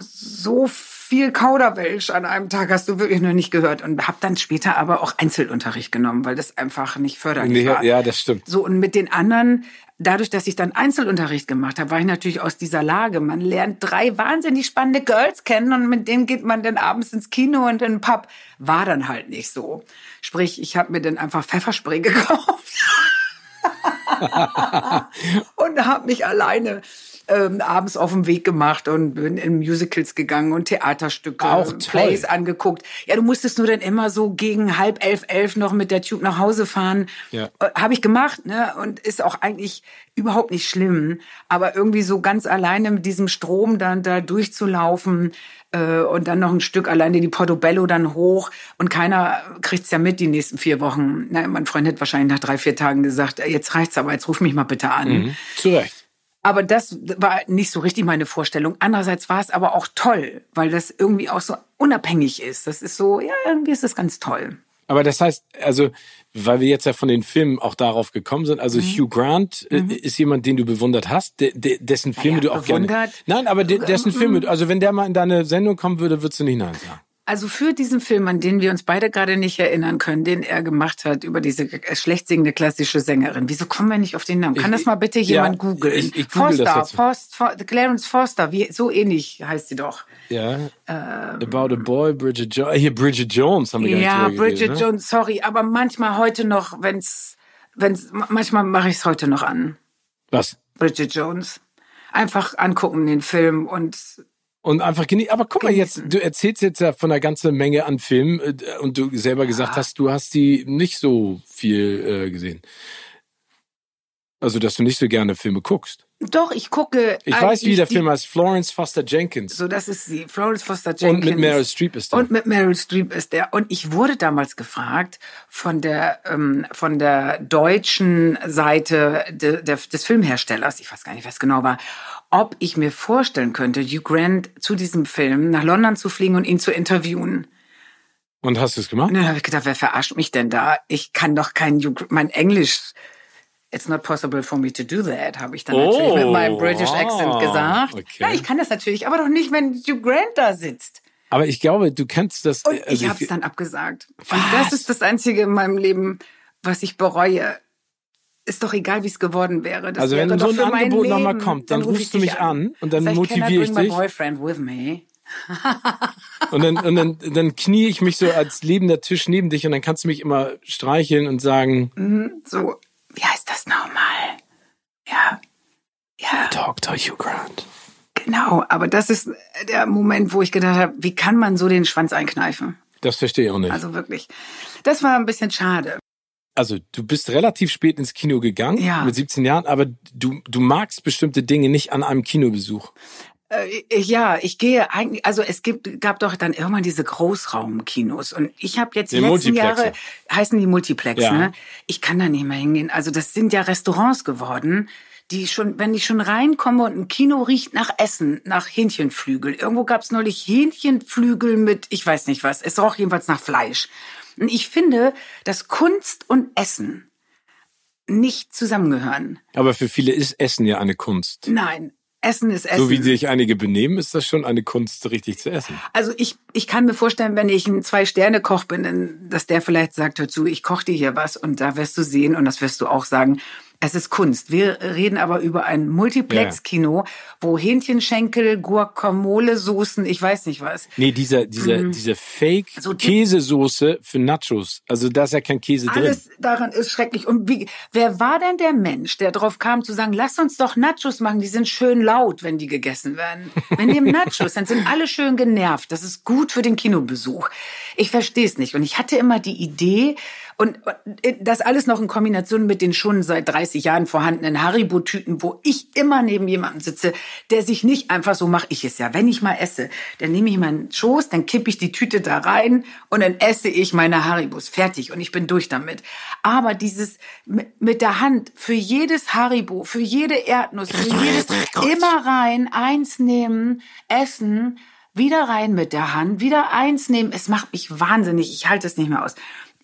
so viel Kauderwelsch an einem Tag hast du wirklich noch nicht gehört und habe dann später aber auch Einzelunterricht genommen, weil das einfach nicht förderlich nee, war. Ja, das stimmt. So und mit den anderen, dadurch, dass ich dann Einzelunterricht gemacht habe, war ich natürlich aus dieser Lage. Man lernt drei wahnsinnig spannende Girls kennen und mit denen geht man dann abends ins Kino und in den Pub. War dann halt nicht so. Sprich, ich habe mir dann einfach Pfefferspray gekauft. und habe mich alleine ähm, abends auf den Weg gemacht und bin in Musicals gegangen und Theaterstücke, Auch Plays angeguckt. Ja, du musstest nur dann immer so gegen halb elf, elf noch mit der Tube nach Hause fahren. Ja. Äh, Habe ich gemacht, ne? Und ist auch eigentlich überhaupt nicht schlimm. Aber irgendwie so ganz alleine mit diesem Strom dann da durchzulaufen, äh, und dann noch ein Stück alleine die Portobello dann hoch und keiner kriegt's ja mit die nächsten vier Wochen. Na, mein Freund hat wahrscheinlich nach drei, vier Tagen gesagt, jetzt reicht's aber, jetzt ruf mich mal bitte an. Mhm. Zu Recht. Aber das war nicht so richtig meine Vorstellung. Andererseits war es aber auch toll, weil das irgendwie auch so unabhängig ist. Das ist so, ja, irgendwie ist das ganz toll. Aber das heißt, also, weil wir jetzt ja von den Filmen auch darauf gekommen sind, also mhm. Hugh Grant äh, mhm. ist jemand, den du bewundert hast, de, de, dessen Filme ja, du auch bewundert. gerne. Nein, aber de, dessen Filme, mhm. also wenn der mal in deine Sendung kommen würde, würdest du nicht nein sagen. Also für diesen Film, an den wir uns beide gerade nicht erinnern können, den er gemacht hat über diese schlecht singende klassische Sängerin. Wieso kommen wir nicht auf den Namen? Kann das mal bitte jemand ja, googeln? Ich, ich google Foster, das Forst, For, Clarence Foster, wie, so ähnlich heißt sie doch. Ja. Ähm, About a Boy, Bridget Jones. Hier Bridget Jones haben wir gar Ja, nicht Bridget ne? Jones, sorry, aber manchmal heute noch, wenn's, wenn's, manchmal mache ich es heute noch an. Was? Bridget Jones. Einfach angucken den Film und und einfach genießen. Aber guck mal jetzt, du erzählst jetzt ja von einer ganzen Menge an Filmen äh, und du selber gesagt hast, du hast die nicht so viel äh, gesehen. Also, dass du nicht so gerne Filme guckst. Doch, ich gucke. Ich weiß, wie der Film heißt. Florence Foster Jenkins. So, das ist sie. Florence Foster Jenkins. Und mit Meryl Streep ist der. Und mit Meryl Streep ist der. Und ich wurde damals gefragt von der ähm, von der deutschen Seite de, de, des Filmherstellers, ich weiß gar nicht, was genau war, ob ich mir vorstellen könnte, Hugh Grant zu diesem Film nach London zu fliegen und ihn zu interviewen. Und hast du es gemacht? Und dann habe ich gedacht, wer verarscht mich denn da? Ich kann doch kein Hugh Grant, mein Englisch It's not possible for me to do that, habe ich dann oh, natürlich mit meinem British Accent ah, gesagt. Okay. Ja, ich kann das natürlich, aber doch nicht, wenn Hugh Grant da sitzt. Aber ich glaube, du kennst das. Und also ich habe es dann abgesagt. Was? Und das ist das Einzige in meinem Leben, was ich bereue. Ist doch egal, wie es geworden wäre. Das also wäre wenn so ein Angebot nochmal kommt, dann, dann rufst du mich an, an und dann motiviere ich dich. boyfriend with me. und dann, und dann, dann knie ich mich so als lebender Tisch neben dich und dann kannst du mich immer streicheln und sagen. Mhm, so, wie heißt das nochmal? Ja. Ja. Dr. Hugh Grant. Genau, aber das ist der Moment, wo ich gedacht habe, wie kann man so den Schwanz einkneifen? Das verstehe ich auch nicht. Also wirklich. Das war ein bisschen schade. Also du bist relativ spät ins Kino gegangen, ja. mit 17 Jahren, aber du, du magst bestimmte Dinge nicht an einem Kinobesuch. Äh, ja, ich gehe eigentlich, also es gibt, gab doch dann irgendwann diese Großraumkinos und ich habe jetzt die, die letzten Jahre, heißen die Multiplex, ja. ne? Ich kann da nicht mehr hingehen. Also das sind ja Restaurants geworden, die schon, wenn ich schon reinkomme und ein Kino riecht nach Essen, nach Hähnchenflügel. Irgendwo gab es neulich Hähnchenflügel mit, ich weiß nicht was, es roch jedenfalls nach Fleisch. Und ich finde, dass Kunst und Essen nicht zusammengehören. Aber für viele ist Essen ja eine Kunst. Nein, Essen ist Essen. So wie sich einige benehmen, ist das schon eine Kunst, richtig zu essen. Also ich, ich kann mir vorstellen, wenn ich ein Zwei-Sterne-Koch bin, dass der vielleicht sagt, hör zu, ich koche dir hier was und da wirst du sehen und das wirst du auch sagen, es ist Kunst. Wir reden aber über ein Multiplex-Kino, wo Hähnchenschenkel, Guacamole-Soßen, ich weiß nicht was. Nee, diese, diese, mm. diese Fake-Käsesoße für Nachos. Also da ist ja kein Käse alles drin. Alles daran ist schrecklich. Und wie, wer war denn der Mensch, der drauf kam zu sagen, lass uns doch Nachos machen, die sind schön laut, wenn die gegessen werden. Wenn die Nachos, dann sind alle schön genervt. Das ist gut für den Kinobesuch. Ich verstehe es nicht. Und ich hatte immer die Idee, und das alles noch in Kombination mit den schon seit 30 Jahren vorhandenen Haribo-Tüten, wo ich immer neben jemandem sitze, der sich nicht einfach so mache ich es ja. Wenn ich mal esse, dann nehme ich meinen Schoß, dann kippe ich die Tüte da rein und dann esse ich meine Haribos. Fertig und ich bin durch damit. Aber dieses mit der Hand für jedes Haribo, für jede Erdnuss, für jedes immer rein, eins nehmen, essen, wieder rein mit der Hand, wieder eins nehmen. Es macht mich wahnsinnig. Ich halte es nicht mehr aus.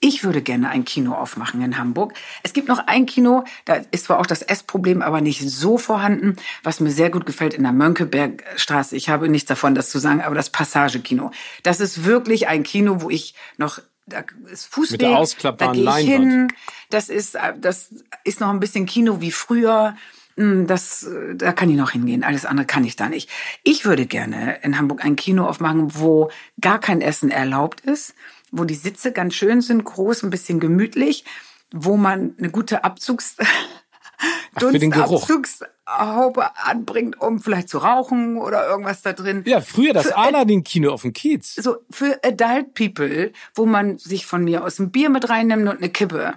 Ich würde gerne ein Kino aufmachen in Hamburg. Es gibt noch ein Kino, da ist zwar auch das Essproblem, aber nicht so vorhanden, was mir sehr gut gefällt in der Mönckebergstraße. Ich habe nichts davon, das zu sagen, aber das Passagekino. Das ist wirklich ein Kino, wo ich noch da ist Fußweg, Mit der ausklappbaren da gehe ich hin. Das ist, das ist noch ein bisschen Kino wie früher. Hm, das, da kann ich noch hingehen. Alles andere kann ich da nicht. Ich würde gerne in Hamburg ein Kino aufmachen, wo gar kein Essen erlaubt ist wo die Sitze ganz schön sind, groß, ein bisschen gemütlich, wo man eine gute Abzugs Dunstabzugshaube anbringt, um vielleicht zu rauchen oder irgendwas da drin. Ja, früher das Aladdin-Kino auf dem Kiez. So für Adult People, wo man sich von mir aus ein Bier mit reinnimmt und eine Kippe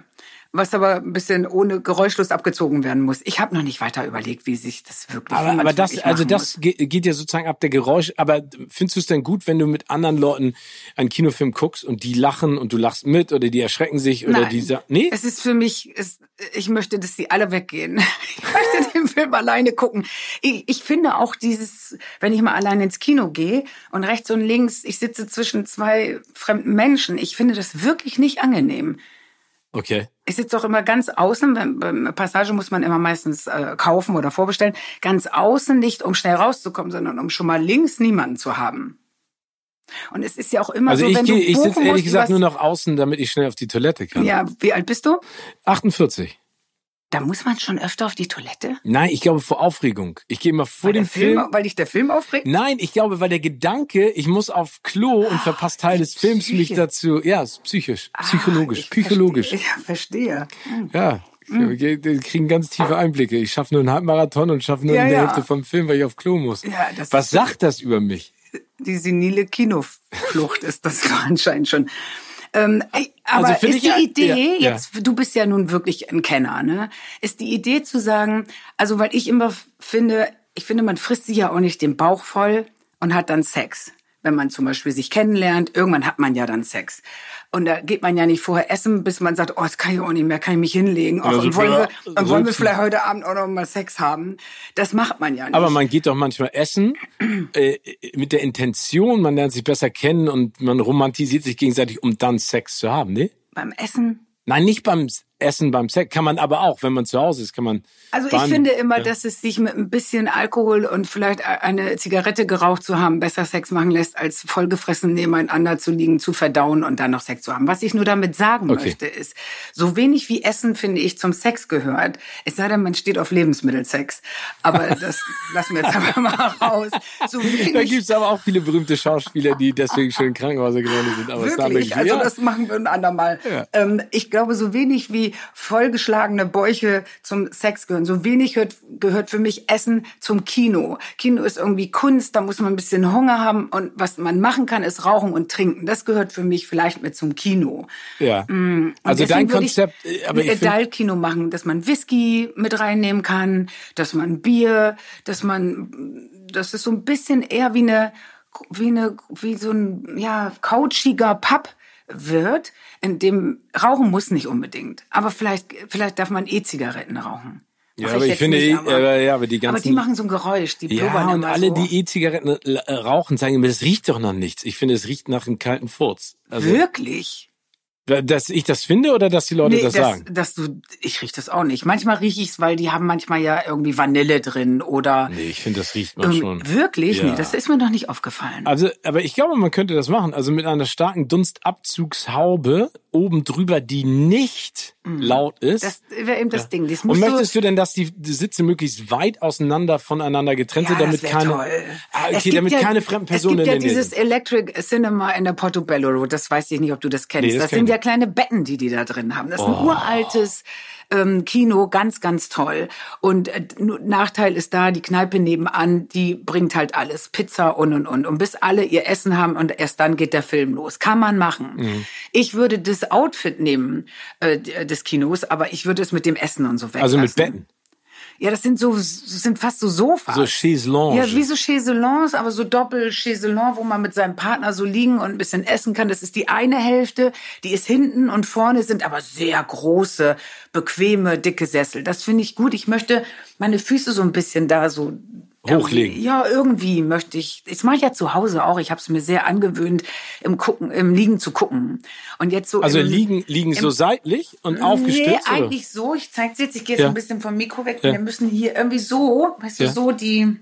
was aber ein bisschen ohne geräuschlos abgezogen werden muss. Ich habe noch nicht weiter überlegt, wie sich das wirklich Aber, aber das, also das muss. geht ja sozusagen ab der Geräusch. Aber findest du es denn gut, wenn du mit anderen Leuten einen Kinofilm guckst und die lachen und du lachst mit oder die erschrecken sich oder Nein, dieser? Nee? Es ist für mich, es, ich möchte, dass sie alle weggehen. Ich möchte den Film alleine gucken. Ich, ich finde auch dieses, wenn ich mal alleine ins Kino gehe und rechts und links, ich sitze zwischen zwei fremden Menschen. Ich finde das wirklich nicht angenehm. Okay. Ich sitze auch immer ganz außen, beim Passage muss man immer meistens äh, kaufen oder vorbestellen, ganz außen nicht, um schnell rauszukommen, sondern um schon mal links niemanden zu haben. Und es ist ja auch immer also so, ich wenn geh, du ich sitze ehrlich gesagt nur nach außen, damit ich schnell auf die Toilette kann. Ja, wie alt bist du? 48. Da muss man schon öfter auf die Toilette? Nein, ich glaube vor Aufregung. Ich gehe mal vor weil dem Film, Film, Weil dich der Film aufregt? Nein, ich glaube, weil der Gedanke, ich muss auf Klo und verpasst Teil des Films Psyche. mich dazu. Ja, ist psychisch, psychologisch, Ah, ich psychologisch. Verstehe. Ja, verstehe. Hm. Ja. Wir wir kriegen ganz tiefe Einblicke. Ich schaffe nur einen Halbmarathon und schaffe nur Ja, eine ja. Hälfte vom Film, weil ich auf Klo muss. Ja, das Was sagt das über mich? Die senile Kinoflucht ist das anscheinend schon. Ähm, aber Also ist die ja- Idee, ja, ja. jetzt, du bist ja nun wirklich ein Kenner, ne? Ist die Idee zu sagen, also weil ich immer finde, ich finde, man frisst sich ja auch nicht den Bauch voll und hat dann Sex. Wenn man zum Beispiel sich kennenlernt, irgendwann hat man ja dann Sex. Und da geht man ja nicht vorher essen, bis man sagt, oh, das kann ich auch nicht mehr, kann ich mich hinlegen. So, und wollen, wir, und wollen wir vielleicht heute Abend auch noch mal Sex haben? Das macht man ja nicht. Aber man geht doch manchmal essen äh, mit der Intention, man lernt sich besser kennen und man romantisiert sich gegenseitig, um dann Sex zu haben, ne? Beim Essen Nein, nicht beim Essen, beim Sex. Kann man aber auch, wenn man zu Hause ist, kann man. Also ich finde immer, ja. dass es sich mit ein bisschen Alkohol und vielleicht eine Zigarette geraucht zu haben, besser Sex machen lässt, als vollgefressen nebeneinander zu liegen, zu verdauen und dann noch Sex zu haben. Was ich nur damit sagen Okay. möchte, ist, so wenig wie Essen, finde ich, zum Sex gehört, es sei denn, man steht auf Lebensmittelsex. Aber das lassen wir jetzt einfach mal raus. So Da wenig gibt's aber auch viele berühmte Schauspieler, die deswegen schon in Krankenhäuser gelandet sind. Aber es ist Wirklich, wirklich- also das machen wir ein andermal. Ja. Ähm, ich glaube, so wenig wie vollgeschlagene Bäuche zum Sex gehören, so wenig gehört, gehört für mich Essen zum Kino. Kino ist irgendwie Kunst, da muss man ein bisschen Hunger haben und was man machen kann, ist rauchen und trinken. Das gehört für mich vielleicht mit zum Kino. ja. Und Also dein ich Konzept, äh, aber ich ein finde, Adult-Kino machen, dass man Whisky mit reinnehmen kann, dass man Bier, dass man, das ist so ein bisschen eher wie eine, wie eine, wie so ein, ja, couchiger Pub wird, in dem Rauchen muss nicht unbedingt, aber vielleicht, vielleicht darf man E-Zigaretten rauchen. ja, Mach aber ich jetzt finde, nicht, eh, aber, ja, aber die ganzen. aber die machen so ein Geräusch, die ja, blubbern und immer alle, so. die E-Zigaretten äh, rauchen, sagen mir, das riecht doch noch nichts. Ich finde, es riecht nach einem kalten Furz. Also, Wirklich? Dass ich das finde oder dass die Leute Nee, das, das, sagen? dass du, ich riech das auch nicht. Manchmal riech ich's, weil die haben manchmal ja irgendwie Vanille drin oder Nee, ich finde, das riecht man Ähm, schon. Wirklich? Ja. Nee, das ist mir noch nicht aufgefallen. Also, aber ich glaube, man könnte das machen. Also mit einer starken Dunstabzugshaube oben drüber, die nicht laut ist. Das wäre eben das Ding. Das Und möchtest du denn, dass die die Sitze möglichst weit auseinander voneinander getrennt du, sind, ja, damit keine, toll. Ah, okay, damit ja, keine fremden Personen Es gibt ja in dieses. Electric Cinema in der Portobello Road. Das weiß ich nicht, ob du das kennst. Nee, das das kenn sind ich. ja kleine Betten, die die da drin haben. Das ist Oh. ein uraltes ähm, Kino, ganz, ganz toll. Und äh, Nachteil ist da, die Kneipe nebenan, die bringt halt alles, Pizza und und und. Und bis alle ihr Essen haben und erst dann geht der Film los. Kann man machen. Mhm. Ich würde das Outfit nehmen äh, des Kinos, aber ich würde es mit dem Essen und so weglassen. Also mit Betten. Ja, das sind so, sind fast so Sofas. So Chaiselange. Ja, wie so Chaiselons, aber so Doppel-Chaiselon, wo man mit seinem Partner so liegen und ein bisschen essen kann. Das ist die eine Hälfte, die ist hinten und vorne sind aber sehr große, bequeme, dicke Sessel. Das finde ich gut. Ich möchte meine Füße so ein bisschen da so hochlegen. Ja, irgendwie möchte ich. Das mache ich ja zu Hause auch. Ich habe es mir sehr angewöhnt, im Gucken, im Liegen zu gucken. Und jetzt so. Also im, liegen, liegen so seitlich und aufgestützt? Nee, eigentlich so. Ich zeig's jetzt. Ich gehe jetzt ja. ein bisschen vom Mikro weg. Ja. Wir müssen hier irgendwie so, weißt du, ja. so die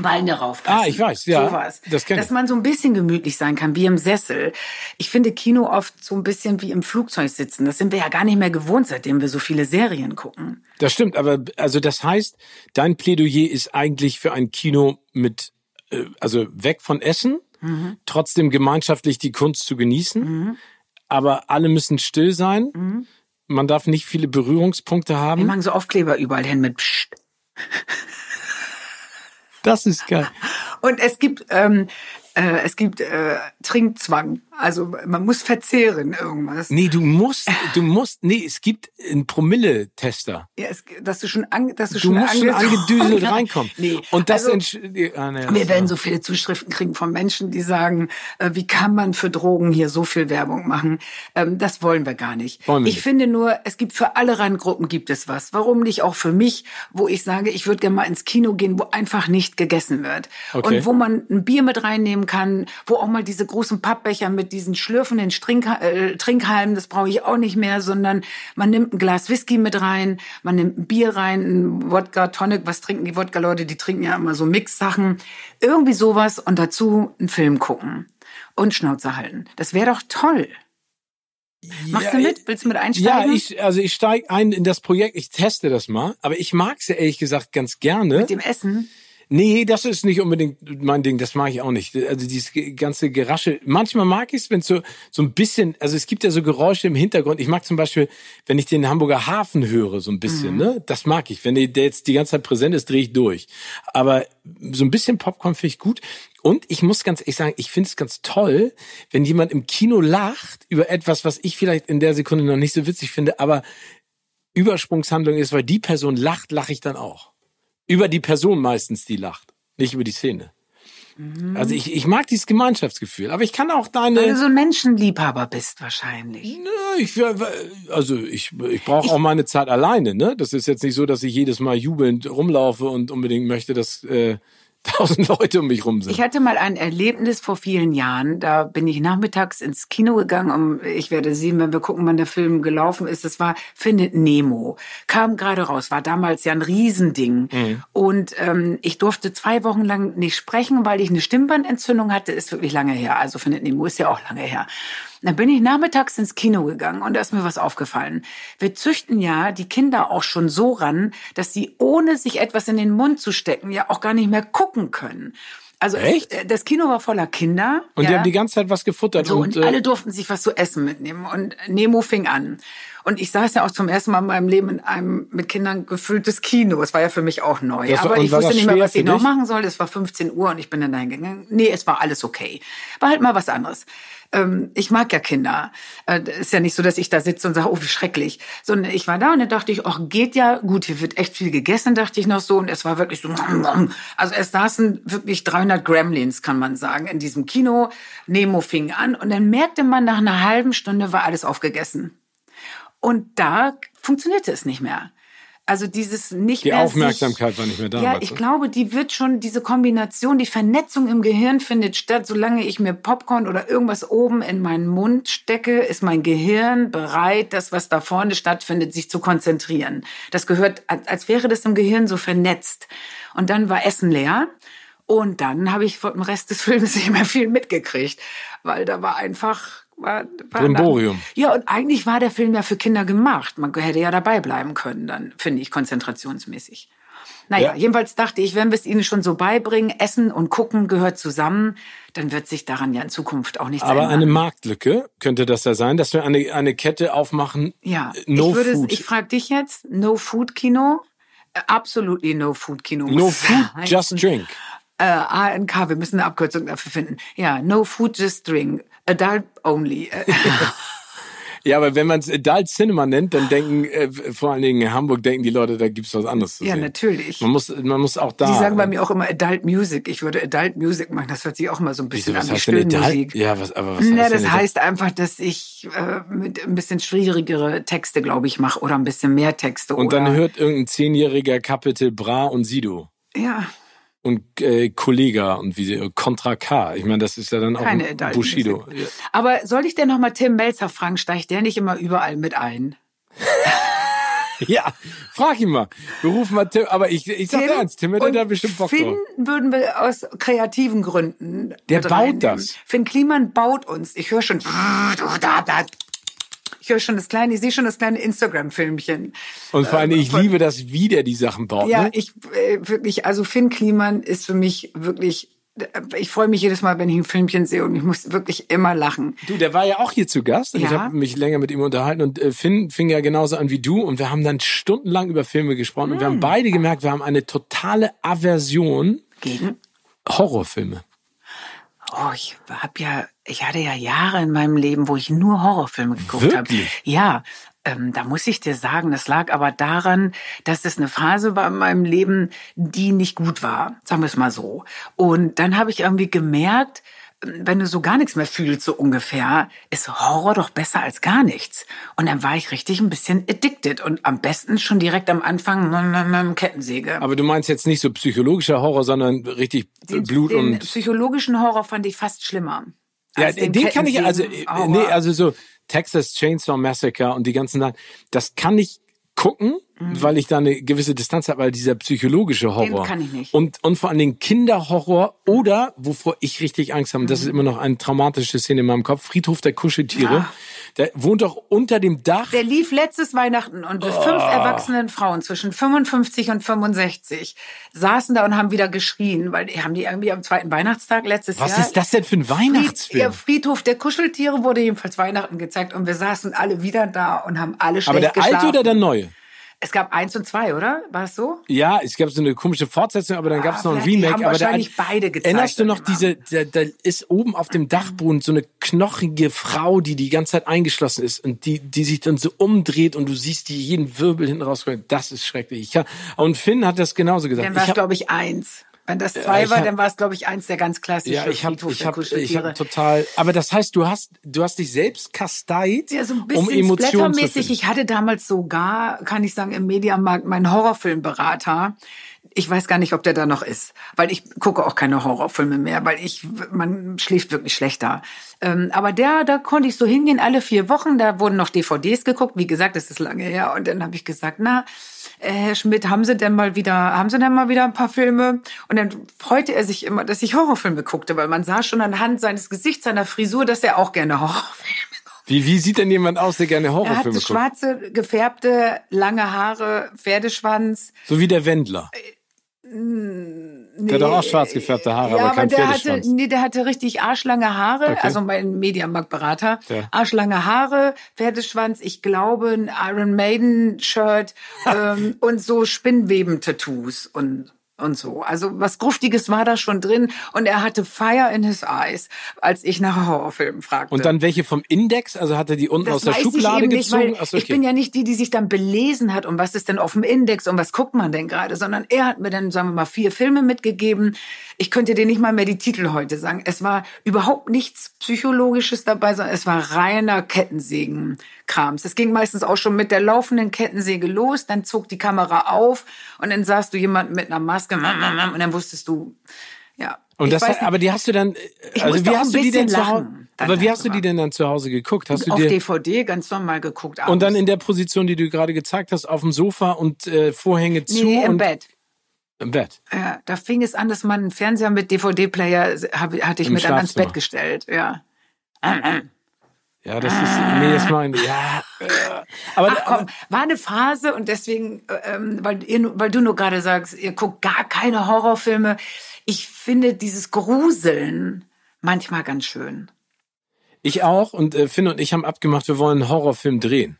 Beine raufpassen. Ah, ich weiß, ja. Sowas. Das kenn ich. Dass man so ein bisschen gemütlich sein kann, wie im Sessel. Ich finde Kino oft so ein bisschen wie im Flugzeug sitzen. Das sind wir ja gar nicht mehr gewohnt, seitdem wir so viele Serien gucken. Das stimmt, aber also das heißt, dein Plädoyer ist eigentlich für ein Kino mit, äh, also weg von Essen, mhm. trotzdem gemeinschaftlich die Kunst zu genießen, mhm. aber alle müssen still sein. Mhm. Man darf nicht viele Berührungspunkte haben. Wir machen so Aufkleber überall hin mit Psst. Das ist geil. Und es gibt ähm, äh, es gibt äh, Trinkzwang. Also man muss verzehren irgendwas. Nee, du musst, du musst, nee, es gibt einen Promille-Tester. Ja, es, dass du schon, an, dass du, du schon musst schon angedüselt reinkommen. Nee, und das also, ah, nee, wir werden so viele Zuschriften kriegen von Menschen, die sagen, äh, wie kann man für Drogen hier so viel Werbung machen? Ähm, das wollen wir gar nicht. Wir ich nicht. finde nur, es gibt für alle Randgruppen gibt es was. Warum nicht auch für mich, wo ich sage, ich würde gerne mal ins Kino gehen, wo einfach nicht gegessen wird okay. und wo man ein Bier mit reinnehmen kann, wo auch mal diese großen Pappbecher mit diesen schlürfenden Trink, äh, Trinkhalmen, das brauche ich auch nicht mehr, sondern man nimmt ein Glas Whisky mit rein, man nimmt ein Bier rein, ein Wodka Tonic, was trinken die Wodka-Leute? Die trinken ja immer so Mix-Sachen. Irgendwie sowas und dazu einen Film gucken und Schnauze halten. Das wäre doch toll. Machst ja, du mit? Willst du mit einsteigen? Ja, ich, also ich steige ein in das Projekt, ich teste das mal, aber ich mag es ja ehrlich gesagt ganz gerne. Mit dem Essen? Nee, das ist nicht unbedingt mein Ding, das mag ich auch nicht. Also dieses ganze Gerasche. Manchmal mag ich es, wenn so, so ein bisschen, also es gibt ja so Geräusche im Hintergrund. Ich mag zum Beispiel, wenn ich den Hamburger Hafen höre, so ein bisschen, mhm. ne? Das mag ich. Wenn der jetzt die ganze Zeit präsent ist, drehe ich durch. Aber so ein bisschen Popcorn finde ich gut. Und ich muss ganz ehrlich sagen, ich finde es ganz toll, wenn jemand im Kino lacht über etwas, was ich vielleicht in der Sekunde noch nicht so witzig finde, aber Übersprungshandlung ist, weil die Person lacht, lache ich dann auch über die Person meistens, die lacht, nicht über die Szene. Mhm. Also ich, ich mag dieses Gemeinschaftsgefühl, aber ich kann auch deine. Weil du so ein Menschenliebhaber bist wahrscheinlich. Nö, ich, also ich, ich brauche auch meine Zeit alleine. Ne, das ist jetzt nicht so, dass ich jedes Mal jubelnd rumlaufe und unbedingt möchte, dass äh, tausend Leute um mich rum sind. Ich hatte mal ein Erlebnis vor vielen Jahren. Da bin ich nachmittags ins Kino gegangen. Um, ich werde sehen, wenn wir gucken, wann der Film gelaufen ist. Das war Findet Nemo. Kam gerade raus. War damals ja ein Riesending. Mhm. Und ähm, ich durfte zwei Wochen lang nicht sprechen, weil ich eine Stimmbandentzündung hatte. Ist wirklich lange her. Also Findet Nemo ist ja auch lange her. Dann bin ich nachmittags ins Kino gegangen und da ist mir was aufgefallen. Wir züchten ja die Kinder auch schon so ran, dass sie ohne sich etwas in den Mund zu stecken ja auch gar nicht mehr gucken können. Also Echt? Es, das Kino war voller Kinder. Und ja. die haben die ganze Zeit was gefuttert. So, und, und äh, alle durften sich was zu essen mitnehmen. Und Nemo fing an. Und ich saß ja auch zum ersten Mal in meinem Leben in einem mit Kindern gefülltes Kino. Es war ja für mich auch neu. Das Aber ich wusste nicht mehr, was ich noch machen soll. Es war 15 Uhr und ich bin dann dahin gegangen. Nee, es war alles okay. War halt mal was anderes ähm, ich mag ja Kinder. Äh, ist ja nicht so, dass ich da sitze und sage, oh, wie schrecklich. Sondern ich war da und dann dachte ich, ach, geht ja. Gut, hier wird echt viel gegessen, dachte ich noch so. Und es war wirklich so, also es saßen wirklich 300 Gremlins, kann man sagen, in diesem Kino. Nemo fing an und dann merkte man, nach einer halben Stunde war alles aufgegessen. Und da funktionierte es nicht mehr. Also dieses nicht die mehr. Die Aufmerksamkeit sich, war nicht mehr da. Ja, ich glaube, die wird schon, diese Kombination, die Vernetzung im Gehirn findet statt. Solange ich mir Popcorn oder irgendwas oben in meinen Mund stecke, ist mein Gehirn bereit, das, was da vorne stattfindet, sich zu konzentrieren. Das gehört, als wäre das im Gehirn so vernetzt. Und dann war Essen leer. Und dann habe ich vom Rest des Films nicht mehr viel mitgekriegt, weil da war einfach war, war Brimborium. Dann, ja, und eigentlich war der Film ja für Kinder gemacht. Man hätte ja dabei bleiben können, dann finde ich konzentrationsmäßig. Naja, ja. jedenfalls dachte ich, wenn wir es ihnen schon so beibringen, Essen und Gucken gehört zusammen, dann wird sich daran ja in Zukunft auch nichts Aber ändern. eine Marktlücke könnte das ja sein, dass wir eine, eine Kette aufmachen. Ja, no ich, würde, food. ich frage dich jetzt, No Food Kino? Absolutely No Food Kino. No Food, just drink. Äh, ANK, wir müssen eine Abkürzung dafür finden. Ja, No Food, just drink. Adult only. Ja, aber wenn man es Adult Cinema nennt, dann denken äh, vor allen Dingen in Hamburg denken die Leute, da gibt's was anderes zu ja, sehen. Ja, natürlich. Man muss, man muss auch da. Die sagen bei mir auch immer Adult Music. Ich würde Adult Music machen. Das hört sich auch immer so ein bisschen Wieso, an wie Musik. Ja, was, aber was Na, heißt das heißt einfach, dass ich äh, mit ein bisschen schwierigere Texte, glaube ich, mache oder ein bisschen mehr Texte. Und dann hört irgendein zehnjähriger Capital Bra und Sido. Ja. Und äh, Kollega und wie Contra K. Ich meine, das ist ja dann auch Keine Bushido. Aber soll ich denn noch mal Tim Melzer fragen? Steigt der nicht immer überall mit ein? ja, frag ihn mal. Wir rufen mal Tim, aber ich, ich sag dir eins, Tim hätte da bestimmt Bock Finn drauf. würden wir aus kreativen Gründen. Der baut das. Finn Kliman baut uns. Ich höre schon. Ich höre schon das kleine, ich sehe schon das kleine Instagram-Filmchen. Und vor allem, ich von, liebe das, wie der die Sachen baut. Ja, ne? ich äh, wirklich, also Finn Kliman ist für mich wirklich ich freue mich jedes Mal, wenn ich ein Filmchen sehe und ich muss wirklich immer lachen. Du, der war ja auch hier zu Gast und ja. ich habe mich länger mit ihm unterhalten und äh, Finn fing ja genauso an wie du und wir haben dann stundenlang über Filme gesprochen mm. und wir haben hm. beide gemerkt, wir haben eine totale Aversion gegen Horrorfilme. Oh, ich hab ja, ich hatte ja Jahre in meinem Leben, wo ich nur Horrorfilme geguckt habe. Ja, ähm, da muss ich dir sagen, das lag aber daran, dass es eine Phase war in meinem Leben, die nicht gut war, sagen wir es mal so. Und dann habe ich irgendwie gemerkt, wenn du so gar nichts mehr fühlst, so ungefähr, ist Horror doch besser als gar nichts. Und dann war ich richtig ein bisschen addicted und am besten schon direkt am Anfang Kettensäge. Aber du meinst jetzt nicht so psychologischer Horror, sondern richtig den, Blut den und... psychologischen Horror fand ich fast schlimmer. Ja, den, den kann ich, also, Horror. nee, also so Texas Chainsaw Massacre und die ganzen Sachen, das kann ich gucken, mhm. weil ich da eine gewisse Distanz habe, weil dieser psychologische Horror. Den kann ich nicht. Und, und vor allen Dingen Kinderhorror oder, wovor ich richtig Angst habe, mhm. das ist immer noch eine traumatische Szene in meinem Kopf, Friedhof der Kuscheltiere. Ja. Der wohnt doch unter dem Dach. Der lief letztes Weihnachten und oh. fünf erwachsenen Frauen zwischen 55 und 65 saßen da und haben wieder geschrien, weil die haben die irgendwie am zweiten Weihnachtstag letztes Was Jahr. Was ist das denn für ein Weihnachtsfilm? Fried, Friedhof der Kuscheltiere wurde jedenfalls Weihnachten gezeigt und wir saßen alle wieder da und haben alle schlecht Aber der geschlafen. alte oder der neue? Es gab eins und zwei, oder? War es so? Ja, es gab so eine komische Fortsetzung, aber dann gab es ah, noch ein Remake. Haben aber wahrscheinlich der, beide gezeigt. Erinnerst du noch diese, da, da ist oben auf dem Dachboden so eine knochige Frau, die die ganze Zeit eingeschlossen ist und die, die sich dann so umdreht und du siehst die jeden Wirbel hinten rauskommen. Das ist schrecklich. Ja, und Finn hat das genauso gesagt. Dann war es, glaube ich, eins. Wenn das zwei war, hab, dann war es, glaube ich, eins der ganz klassischen Ja, ich habe ich hab, ich hab total. Aber das heißt, du hast du hast dich selbst kasteit, ja, so ein bisschen um Emotionen zu finden. Ich hatte damals sogar, kann ich sagen, im Mediamarkt meinen Horrorfilmberater. Ich weiß gar nicht, ob der da noch ist, weil ich gucke auch keine Horrorfilme mehr, weil ich man schläft wirklich schlechter. Ähm, aber der, da konnte ich so hingehen alle vier Wochen. Da wurden noch DVDs geguckt. Wie gesagt, das ist lange her. Und dann habe ich gesagt, na, äh, Herr Schmidt, haben Sie denn mal wieder, haben Sie denn mal wieder ein paar Filme? Und dann freute er sich immer, dass ich Horrorfilme guckte, weil man sah schon anhand seines Gesichts, seiner Frisur, dass er auch gerne Horrorfilme guckt. Wie, wie sieht denn jemand aus, der gerne Horrorfilme guckt? Er hatte schwarze, gefärbte, lange Haare, Pferdeschwanz. So wie der Wendler. Nee, der hat auch schwarz gefärbte Haare, ja, aber kein der hatte, Nee, der hatte richtig arschlange Haare, okay. also mein Mediamarktberater. Ja. Arschlange Haare, Pferdeschwanz, ich glaube ein Iron Maiden Shirt ähm, und so Spinnweben-Tattoos und und so. Also was Gruftiges war da schon drin und er hatte Fire in his eyes, als ich nach Horrorfilmen fragte. Und dann welche vom Index? Also hat er die unten das aus der Schublade nicht, gezogen? Achso, okay. Ich bin ja nicht die, die sich dann belesen hat und was ist denn auf dem Index und was guckt man denn gerade, sondern er hat mir dann, sagen wir mal, vier Filme mitgegeben. Ich könnte dir nicht mal mehr die Titel heute sagen. Es war überhaupt nichts Psychologisches dabei, sondern es war reiner Kettensägen-Krams. Es ging meistens auch schon mit der laufenden Kettensäge los, dann zog die Kamera auf und dann sahst du jemanden mit einer Maske Maske und dann wusstest du, ja. Und das, nicht, aber die hast du dann, also wie hast du die denn zu Hause, aber wie hast du die denn dann zu Hause geguckt? Hast du auf dir, DVD ganz normal geguckt. Abends. Und dann in der Position, die du gerade gezeigt hast, auf dem Sofa und äh, Vorhänge zu? Nee, im und Bett. Im Bett. Ja, da fing es an, dass man einen Fernseher mit DVD-Player hatte ich Im mir dann ans Bett gestellt, ja. Ja, das ist, nee, das mein, ja. Aber, Ach komm, war eine Phase und deswegen, ähm, weil, ihr, weil du nur gerade sagst, ihr guckt gar keine Horrorfilme. Ich finde dieses Gruseln manchmal ganz schön. Ich auch und äh, Finn und ich haben abgemacht, wir wollen einen Horrorfilm drehen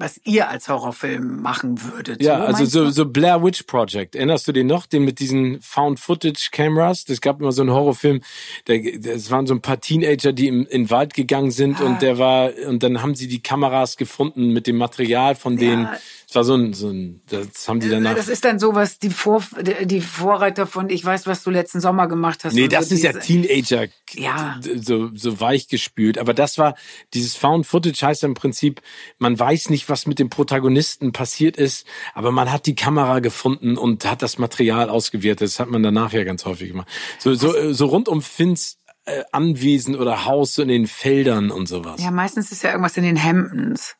was ihr als Horrorfilm machen würdet. Ja, so, also so, so Blair Witch Project. Erinnerst du den noch? Den mit diesen Found Footage Cameras? Das gab immer so einen Horrorfilm. Das waren so ein paar Teenager, die im, in den Wald gegangen sind ah. und der war, und dann haben sie die Kameras gefunden mit dem Material von denen. Das war so ein, so ein, das haben die danach. Das ist dann sowas, die, Vor, die Vorreiter von, ich weiß, was du letzten Sommer gemacht hast. Nee, das so ist diese, ja Teenager, Ja. so, so weich gespült. Aber das war, dieses Found Footage heißt im Prinzip, man weiß nicht, was mit dem Protagonisten passiert ist, aber man hat die Kamera gefunden und hat das Material ausgewertet. Das hat man danach ja ganz häufig gemacht. So, so, so rund um Finns äh, Anwesen oder Haus so in den Feldern und sowas. Ja, meistens ist ja irgendwas in den Hamptons.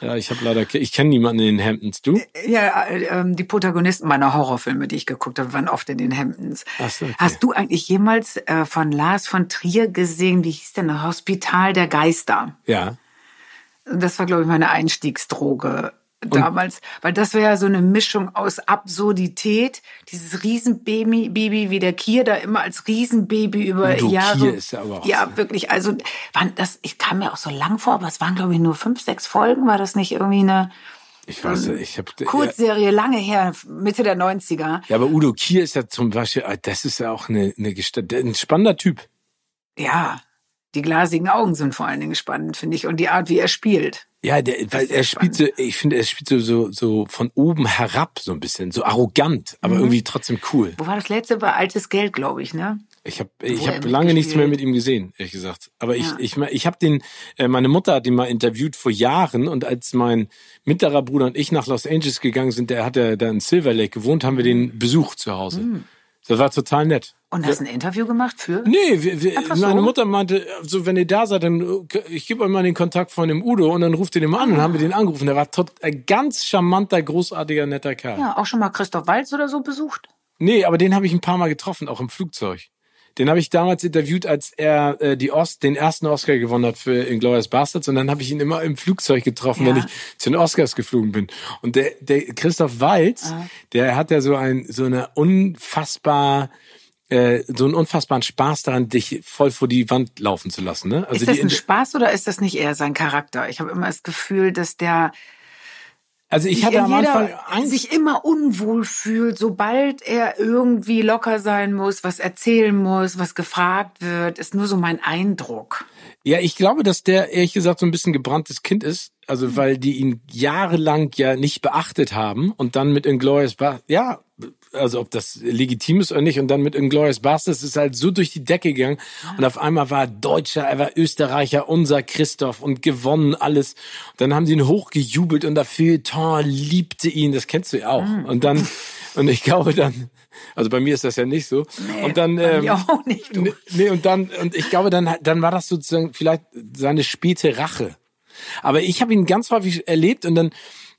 Ja, ich habe leider, ich kenne niemanden in den Hamptons. Du? Ja, äh, ähm, die Protagonisten meiner Horrorfilme, die ich geguckt habe, waren oft in den Hamptons. Ach so, okay. Hast du eigentlich jemals äh, von Lars von Trier gesehen, wie hieß denn, Hospital der Geister? Ja. Das war, glaube ich, meine Einstiegsdroge damals, weil das wäre ja so eine Mischung aus Absurdität, dieses Riesenbaby, Baby wie der Kier da immer als Riesenbaby über Udo Jahre. Kier ist ja aber auch ja so. wirklich. Also waren das, ich kam mir auch so lang vor, aber es waren glaube ich nur fünf, sechs Folgen. War das nicht irgendwie eine Ich weiß, ich habe ja, Kurzserie lange her, Mitte der 90er? ja, aber Udo Kier ist ja zum Beispiel, ah, das ist ja auch eine, eine Gestalt, ein spannender Typ. Ja, die glasigen Augen sind vor allen Dingen spannend, finde ich, und die Art, wie er spielt. Ja, der, weil er spielt so, ich finde, er spielt so, so, so von oben herab so ein bisschen, so arrogant, aber irgendwie trotzdem cool. Wo war das letzte? War altes Geld, glaube ich, ne? Ich habe ich hab lange nichts mehr mit ihm gesehen, ehrlich gesagt. Aber ich, Ja. ich, ich habe den, äh, meine Mutter hat ihn mal interviewt vor Jahren und als mein mittlerer Bruder und ich nach Los Angeles gegangen sind, der hat ja da in Silver Lake gewohnt, haben wir den besucht zu Hause. Das war total nett. Und hast ein Interview gemacht für? Nee, wir, wir, Einfach meine so? Mutter meinte, so wenn ihr da seid, dann äh, ich gebe euch mal den Kontakt von dem Udo und dann ruft ihr den mal an und haben wir den angerufen. Der war tot, ein ganz charmanter, großartiger, netter Kerl. Ja, auch schon mal Christoph Walz oder so besucht? Nee, aber den habe ich ein paar Mal getroffen, auch im Flugzeug. Den habe ich damals interviewt, als er äh, die Ost, den ersten Oscar gewonnen hat für Inglourious Bastards. Und dann habe ich ihn immer im Flugzeug getroffen, Ja. wenn ich zu den Oscars geflogen bin. Und der, der Christoph Walz, der hat ja so ein so eine unfassbar äh, so einen unfassbaren Spaß daran, dich voll vor die Wand laufen zu lassen. Ne? Also ist das ein Spaß oder ist das nicht eher sein Charakter? Ich habe immer das Gefühl, dass der also ich hatte am Anfang Angst. sich immer unwohl fühlt, sobald er irgendwie locker sein muss, was erzählen muss, was gefragt wird, ist nur so mein Eindruck. Ja, ich glaube, dass der ehrlich gesagt so ein bisschen gebranntes Kind ist. Also, weil die ihn jahrelang ja nicht beachtet haben und dann mit Inglourious Bastards, ja, also ob das legitim ist oder nicht, und dann mit Inglourious Bastards ist halt so durch die Decke gegangen und auf einmal war er Deutscher, er war Österreicher, unser Christoph und gewonnen alles. Und dann haben sie ihn hochgejubelt und dafür, Ton liebte ihn, das kennst du ja auch. Und dann, und ich glaube dann, also bei mir ist das ja nicht so. und dann, ähm, mir auch nicht, du. Nee, nee, und dann, und ich glaube, dann, dann war das sozusagen vielleicht seine späte Rache. Aber ich habe ihn ganz häufig erlebt und dann,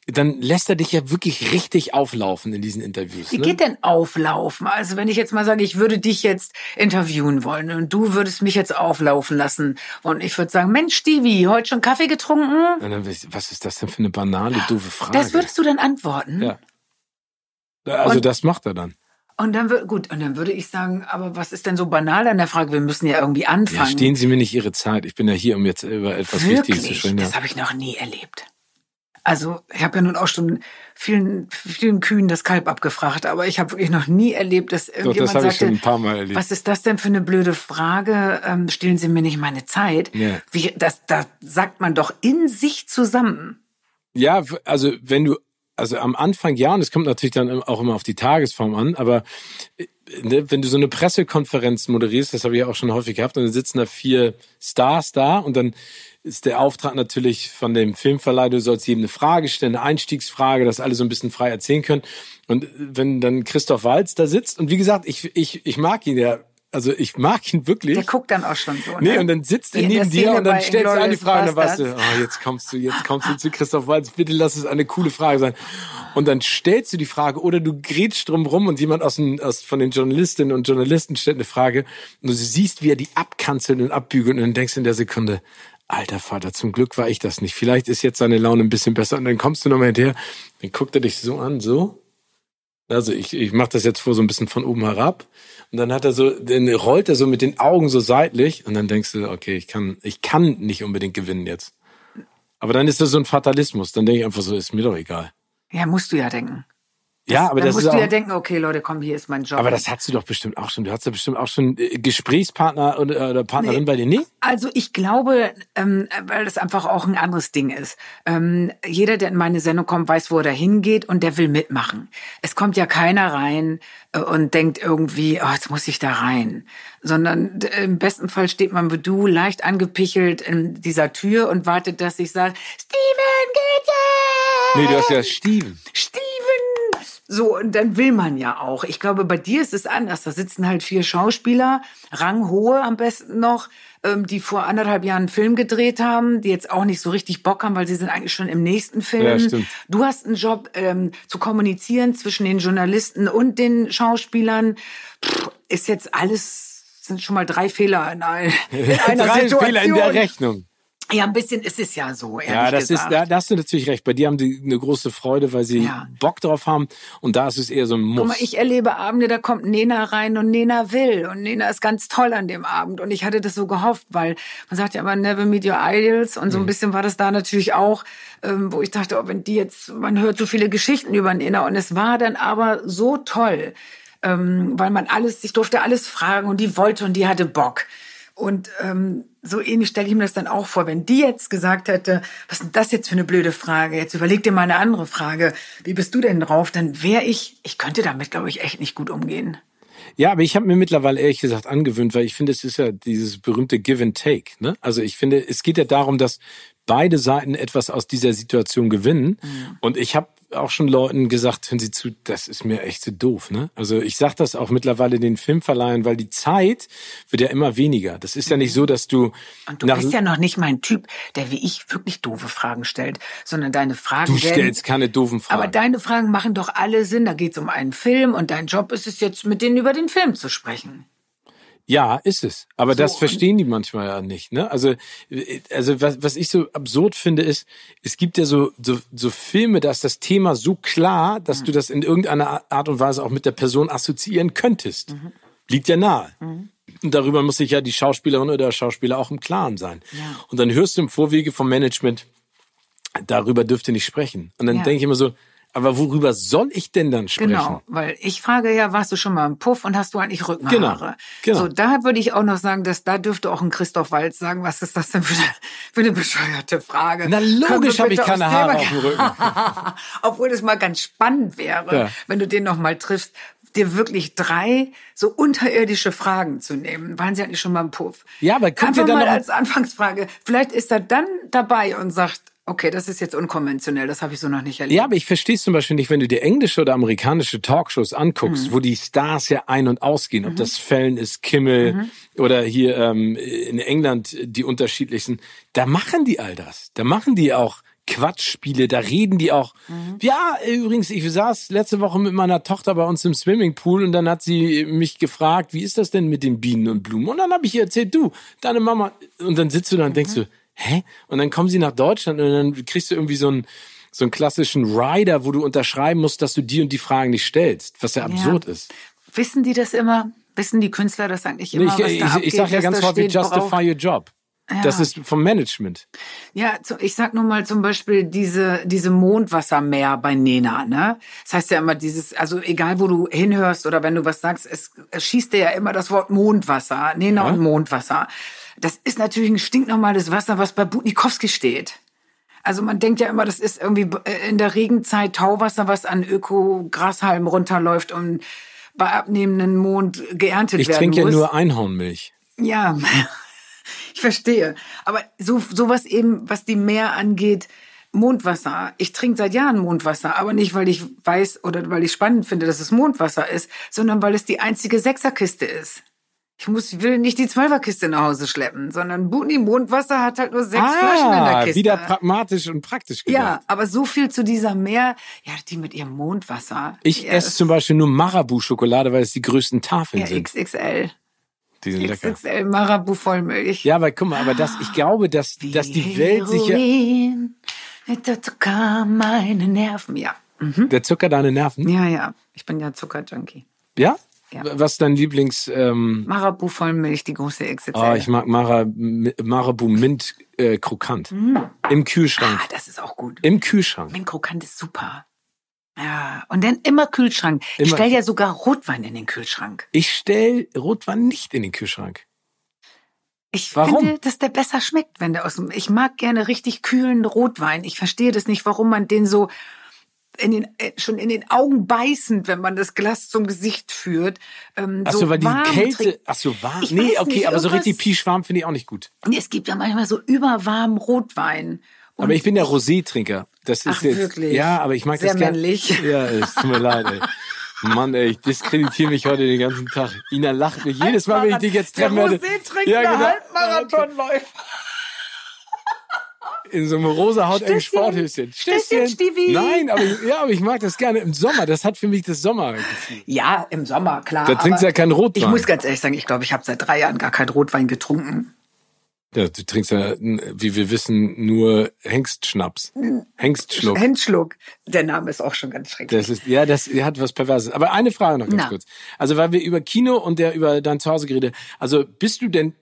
dann lässt er dich ja wirklich richtig auflaufen in diesen Interviews. Wie Ne? geht denn auflaufen? Also wenn ich jetzt mal sage, ich würde dich jetzt interviewen wollen und du würdest mich jetzt auflaufen lassen und ich würde sagen, Mensch, Stevie, heute schon Kaffee getrunken? Und dann, was ist das denn für eine banale, doofe Frage? Das würdest du dann antworten? ja. Also Und- das macht er dann. Und dann wird gut, und dann würde ich sagen, aber was ist denn so banal an der Frage? Wir müssen ja irgendwie Ja, anfangen. stehen Sie mir nicht Ihre Zeit. Ich bin ja hier, um jetzt über etwas Wichtiges zu Wirklich? sprechen. Ja. Das habe ich noch nie erlebt. Also ich habe ja nun auch schon vielen, vielen Kühen das Kalb abgefragt, aber ich habe wirklich noch nie erlebt, dass Doch, irgendjemand das habe ich sagte, schon ein paar Mal erlebt. was ist das denn für eine blöde Frage? Ähm, stehlen Sie mir nicht meine Zeit? Ja. Wie, das, das sagt man doch in sich zusammen. Ja, also wenn du, also am Anfang ja, und es kommt natürlich dann auch immer auf die Tagesform an, aber äh, ne, wenn du so eine Pressekonferenz moderierst, das habe ich ja auch schon häufig gehabt, und dann sitzen da vier Stars da und dann ist der Auftrag natürlich von dem Filmverleih, du sollst jedem eine Frage stellen, eine Einstiegsfrage, dass alle so ein bisschen frei erzählen können. Und äh, wenn dann Christoph Walz da sitzt, und wie gesagt, ich, ich, ich mag ihn ja, also ich mag ihn wirklich. Der guckt dann auch schon so. Nee, ne? und dann sitzt er neben dir und dann stellst du eine Frage und dann weißt du, oh, jetzt kommst du, jetzt kommst du zu Christoph Waltz, bitte lass es eine coole Frage sein. Und dann stellst du die Frage oder du grätschst drum rum und jemand aus, den, aus von den Journalistinnen und Journalisten stellt eine Frage und du siehst, wie er die abkanzelt und abbügelt und dann denkst du in der Sekunde, alter Vater, zum Glück war ich das nicht. Vielleicht ist jetzt seine Laune ein bisschen besser und dann kommst du nochmal hinterher, dann guckt er dich so an, so. Also ich, ich mache das jetzt vor so ein bisschen von oben herab. Und dann hat er so, dann rollt er so mit den Augen so seitlich und dann denkst du, okay, ich kann, ich kann nicht unbedingt gewinnen jetzt. Aber dann ist das so ein Fatalismus. Dann denke ich einfach so, ist mir doch egal. Ja, musst du ja denken. Ja, aber Dann das musst ist du ja denken, okay, Leute, komm, hier ist mein Job. aber das hast du doch bestimmt auch schon. Du hast ja bestimmt auch schon äh, Gesprächspartner oder, oder Partnerin Nee. bei dir. Nee? Also ich glaube, ähm, weil das einfach auch ein anderes Ding ist. Ähm, jeder, der in meine Sendung kommt, weiß, wo er da hingeht und der will mitmachen. Es kommt ja keiner rein äh, und denkt irgendwie, oh, jetzt muss ich da rein. Sondern im besten Fall steht man wie du leicht angepichelt in dieser Tür und wartet, dass ich sage, Steven, geht jetzt! Nee, du hast ja Steven. Steven! So, und dann will man ja auch. Ich glaube, bei dir ist es anders. Da sitzen halt vier Schauspieler, ranghohe am besten noch, ähm, die vor anderthalb Jahren einen Film gedreht haben, die jetzt auch nicht so richtig Bock haben, weil sie sind eigentlich schon im nächsten Film. Ja, stimmt. Du hast einen Job, ähm, zu kommunizieren zwischen den Journalisten und den Schauspielern. Pff, ist jetzt alles, sind schon mal drei Fehler in, ein, in einer Drei Situation. Fehler in der Rechnung. Ja, ein bisschen ist es ja so, ehrlich Ja, das gesagt. ist, da, da hast du natürlich recht. Bei dir haben die eine große Freude, weil sie Ja. Bock drauf haben. Und da ist es eher so ein Muss. Guck mal, ich erlebe Abende, da kommt Nena rein und Nena will. Und Nena ist ganz toll an dem Abend. Und ich hatte das so gehofft, weil man sagt ja immer, never meet your idols. Und so ein bisschen war das da natürlich auch, ähm, wo ich dachte, oh, wenn die jetzt, man hört so viele Geschichten über Nena. Und es war dann aber so toll, ähm, weil man alles, ich durfte alles fragen und die wollte und die hatte Bock. Und ähm, so ähnlich stelle ich mir das dann auch vor, wenn die jetzt gesagt hätte, was ist denn das jetzt für eine blöde Frage? Jetzt überleg dir mal eine andere Frage. Wie bist du denn drauf? Dann wäre ich, ich könnte damit, glaube ich, echt nicht gut umgehen. Ja, aber ich habe mir mittlerweile ehrlich gesagt angewöhnt, weil ich finde, es ist ja dieses berühmte Give and Take. Ne? Also ich finde, es geht ja darum, dass beide Seiten etwas aus dieser Situation gewinnen. Und ich habe auch schon Leuten gesagt, hören Sie zu, das ist mir echt so doof. Ne? Also ich sage das auch mittlerweile den Filmverleihern, weil die Zeit wird ja immer weniger. Das ist ja nicht so, dass du, Und du bist ja noch nicht mein Typ, der wie ich wirklich doofe Fragen stellt, sondern deine Fragen du werden, stellst keine doofen Fragen. Aber deine Fragen machen doch alle Sinn. Da geht es um einen Film und dein Job ist es jetzt, mit denen über den Film zu sprechen. Ja, ist es. Aber So, das und- verstehen die manchmal ja nicht. Ne? Also, äh, also was, was ich so absurd finde, ist, es gibt ja so, so, so Filme, da ist das Thema so klar, dass du das in irgendeiner Art und Weise auch mit der Person assoziieren könntest. Liegt ja nahe. Und darüber muss sich ja die Schauspielerin oder der Schauspieler auch im Klaren sein. Und dann hörst du im Vorwege vom Management, darüber dürft ihr nicht sprechen. Und dann Ja. denke ich immer so, aber worüber soll ich denn dann sprechen? Genau, weil ich frage ja, warst du schon mal im Puff und hast du eigentlich Rückenhaare? Genau, genau. So, da würde ich auch noch sagen, dass da dürfte auch ein Christoph Waltz sagen, was ist das denn für eine, für eine bescheuerte Frage? Na, logisch habe ich keine Haare auf dem Rücken. Obwohl es mal ganz spannend wäre, Ja. wenn du den noch mal triffst, dir wirklich drei so unterirdische Fragen zu nehmen. Waren sie eigentlich schon mal im Puff? Ja, aber dir Einfach dann mal noch- als Anfangsfrage. Vielleicht ist er dann dabei und sagt, okay, das ist jetzt unkonventionell, das habe ich so noch nicht erlebt. Ja, aber ich verstehe es zum Beispiel nicht, wenn du dir englische oder amerikanische Talkshows anguckst, wo die Stars ja ein- und ausgehen, ob das Fällen ist, Kimmel oder hier ähm, in England die unterschiedlichsten, da machen die all das. Da machen die auch Quatschspiele, da reden die auch. Ja, übrigens, ich saß letzte Woche mit meiner Tochter bei uns im Swimmingpool und dann hat sie mich gefragt, wie ist das denn mit den Bienen und Blumen? Und dann habe ich ihr erzählt, du, deine Mama. Und dann sitzt du da und denkst du, hä? Und dann kommen sie nach Deutschland und dann kriegst du irgendwie so einen, so einen klassischen Rider, wo du unterschreiben musst, dass du die und die Fragen nicht stellst, was ja absurd ist. Wissen die das immer? Wissen die Künstler das eigentlich immer? ich was da ich, abgeht, ich sage ja ganz häufig, justify worauf- your job. Das Ja. ist vom Management. Ja, ich sag nur mal zum Beispiel diese, diese Mondwassermeer bei Nena, ne? Das heißt ja immer dieses, also egal wo du hinhörst oder wenn du was sagst, es, es schießt dir ja immer das Wort Mondwasser, Nena Ja. und Mondwasser. Das ist natürlich ein stinknormales Wasser, was bei Butnikowski steht. Also man denkt ja immer, das ist irgendwie äh, in der Regenzeit Tauwasser, was an Öko-Grashalmen runterläuft und bei abnehmendem Mond geerntet Ich werden trinke ja nur Einhornmilch. Ja, ich verstehe. Aber so sowas eben, was die Meer angeht, Mondwasser. Ich trinke seit Jahren Mondwasser, aber nicht, weil ich weiß oder weil ich spannend finde, dass es Mondwasser ist, sondern weil es die einzige Sechserkiste ist. Ich muss, will nicht die Zwölferkiste nach Hause schleppen, sondern Butni Mondwasser hat halt nur sechs Flaschen in der Ah, Kiste. wieder pragmatisch und praktisch gedacht. ja, aber so viel zu dieser Meer, ja, die mit ihrem Mondwasser. Ich ja, esse zum Beispiel nur Marabu-Schokolade, weil es die größten Tafeln ja, sind. XXL. Die sind lecker. XXL Marabu Vollmilch. Ja, aber guck mal, aber das, ich glaube, dass, dass die Welt sich ja, der Zucker meine Nerven. Ja. der Zucker deine Nerven. Ja, ja. Ich bin ja Zuckerjunkie. Ja? Ja. Was ist dein Lieblings, ähm, Marabu Vollmilch, die große XXL. oh, ich mag Mara, Marabu Mint äh, Krokant. Im Kühlschrank. ah, das ist auch gut. Im Kühlschrank. Mint Krokant ist super. Ja, und dann immer Kühlschrank. Immer. Ich stelle ja sogar Rotwein in den Kühlschrank. Ich stelle Rotwein nicht in den Kühlschrank. Ich warum? finde, dass der besser schmeckt, wenn der aus dem. Ich mag gerne richtig kühlen Rotwein. Ich verstehe das nicht, warum man den so in den, äh, schon in den Augen beißend, wenn man das Glas zum Gesicht führt. Ähm, ach so, so weil die Kälte, ach so, warm. Ich nee, okay, nicht, aber so richtig pischwarm finde ich auch nicht gut. Es gibt ja manchmal so überwarmen Rotwein. Und aber ich bin ja Rosé-Trinker. Das ist ach, jetzt, wirklich? Ja, aber ich mag Sehr das gerne. männlich. Ja, es tut mir leid, ey. Mann, ey, ich diskreditiere mich heute den ganzen Tag. Ina lacht mich jedes Mal, wenn ich dich jetzt treffen werde. Ja, genau. Halbmarathonläufer. In so einem rosa hautengen Sporthöschen. Stößchen, Stivi. Nein, aber ich, ja, aber ich mag das gerne im Sommer. Das hat für mich das Sommergefühl. Ja, im Sommer, klar. Da trinkst du ja keinen Rotwein. Ich muss ganz ehrlich sagen, ich glaube, ich habe seit drei Jahren gar keinen Rotwein getrunken. Ja, du trinkst ja, wie wir wissen, nur Hengstschnaps. Hengstschluck. Hengstschluck. Der Name ist auch schon ganz schrecklich. Das ist, ja, das hat was Perverses. Aber eine Frage noch ganz Na. kurz. Also, weil wir über Kino und der über dein Zuhause geredet Also, bist du denn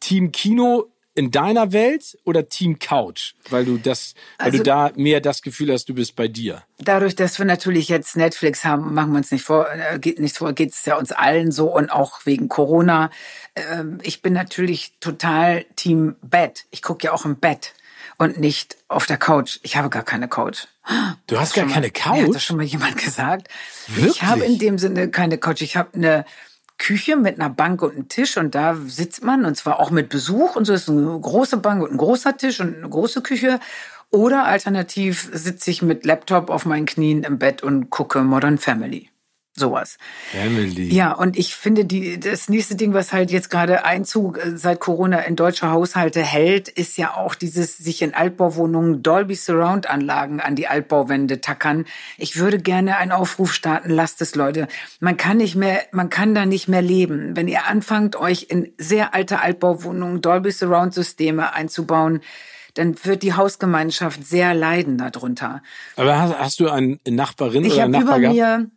Team Kino in deiner Welt oder Team Couch? Weil du das, weil also, du da mehr das Gefühl hast, du bist bei dir. Dadurch, dass wir natürlich jetzt Netflix haben, machen wir uns nicht vor, äh, geht nichts vor, geht es ja uns allen so und auch wegen Corona. Ähm, ich bin natürlich total Team Bett. Ich gucke ja auch im Bett und nicht auf der Couch. Ich habe gar keine Couch. Du hast gar keine Couch? Mir hat das schon mal jemand gesagt. Wirklich? Ich habe in dem Sinne keine Couch. Ich habe eine Küche mit einer Bank und einem Tisch und da sitzt man und zwar auch mit Besuch und so ist eine große Bank und ein großer Tisch und eine große Küche. Oder alternativ sitze ich mit Laptop auf meinen Knien im Bett und gucke Modern Family. Sowas. Family. Ja, und ich finde, die, das nächste Ding, was halt jetzt gerade Einzug äh, seit Corona in deutsche Haushalte hält, ist ja auch dieses sich in Altbauwohnungen Dolby Surround Anlagen an die Altbauwände tackern. Ich würde gerne einen Aufruf starten, lasst es Leute. Man kann nicht mehr, man kann da nicht mehr leben. Wenn ihr anfangt, euch in sehr alte Altbauwohnungen Dolby Surround Systeme einzubauen, dann wird die Hausgemeinschaft sehr leiden darunter. Aber hast, hast du eine Nachbarin ich oder einen Nachbar über gehabt? mir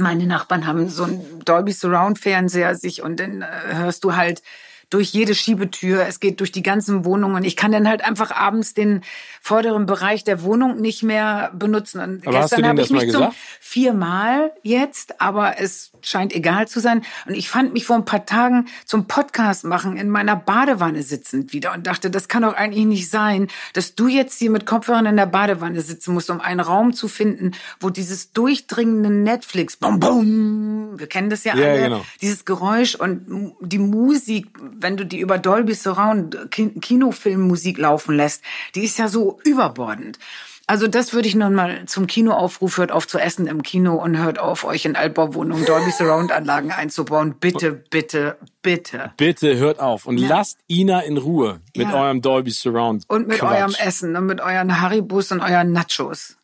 meine Nachbarn haben so einen Dolby Surround Fernseher sich und dann äh, hörst du halt durch jede Schiebetür, es geht durch die ganzen Wohnungen. Ich kann dann halt einfach abends den vorderen Bereich der Wohnung nicht mehr benutzen. Und aber gestern habe ich mich zum viermal jetzt, aber es scheint egal zu sein. Und ich fand mich vor ein paar Tagen zum Podcast machen in meiner Badewanne sitzend wieder und dachte, das kann doch eigentlich nicht sein, dass du jetzt hier mit Kopfhörern in der Badewanne sitzen musst, um einen Raum zu finden, wo dieses durchdringende Netflix, bum, bum, wir kennen das ja, ja alle, genau. dieses Geräusch und die Musik, wenn du die über Dolby Surround Kinofilmmusik laufen lässt, die ist ja so überbordend. Also das würde ich nun mal zum Kinoaufruf, hört auf zu essen im Kino und hört auf, euch in Altbauwohnungen Dolby Surround Anlagen einzubauen. Bitte, bitte, bitte. Bitte hört auf und ja. lasst Ina in Ruhe mit ja. eurem Dolby Surround. Und mit Quatsch. eurem Essen und mit euren Haribus und euren Nachos.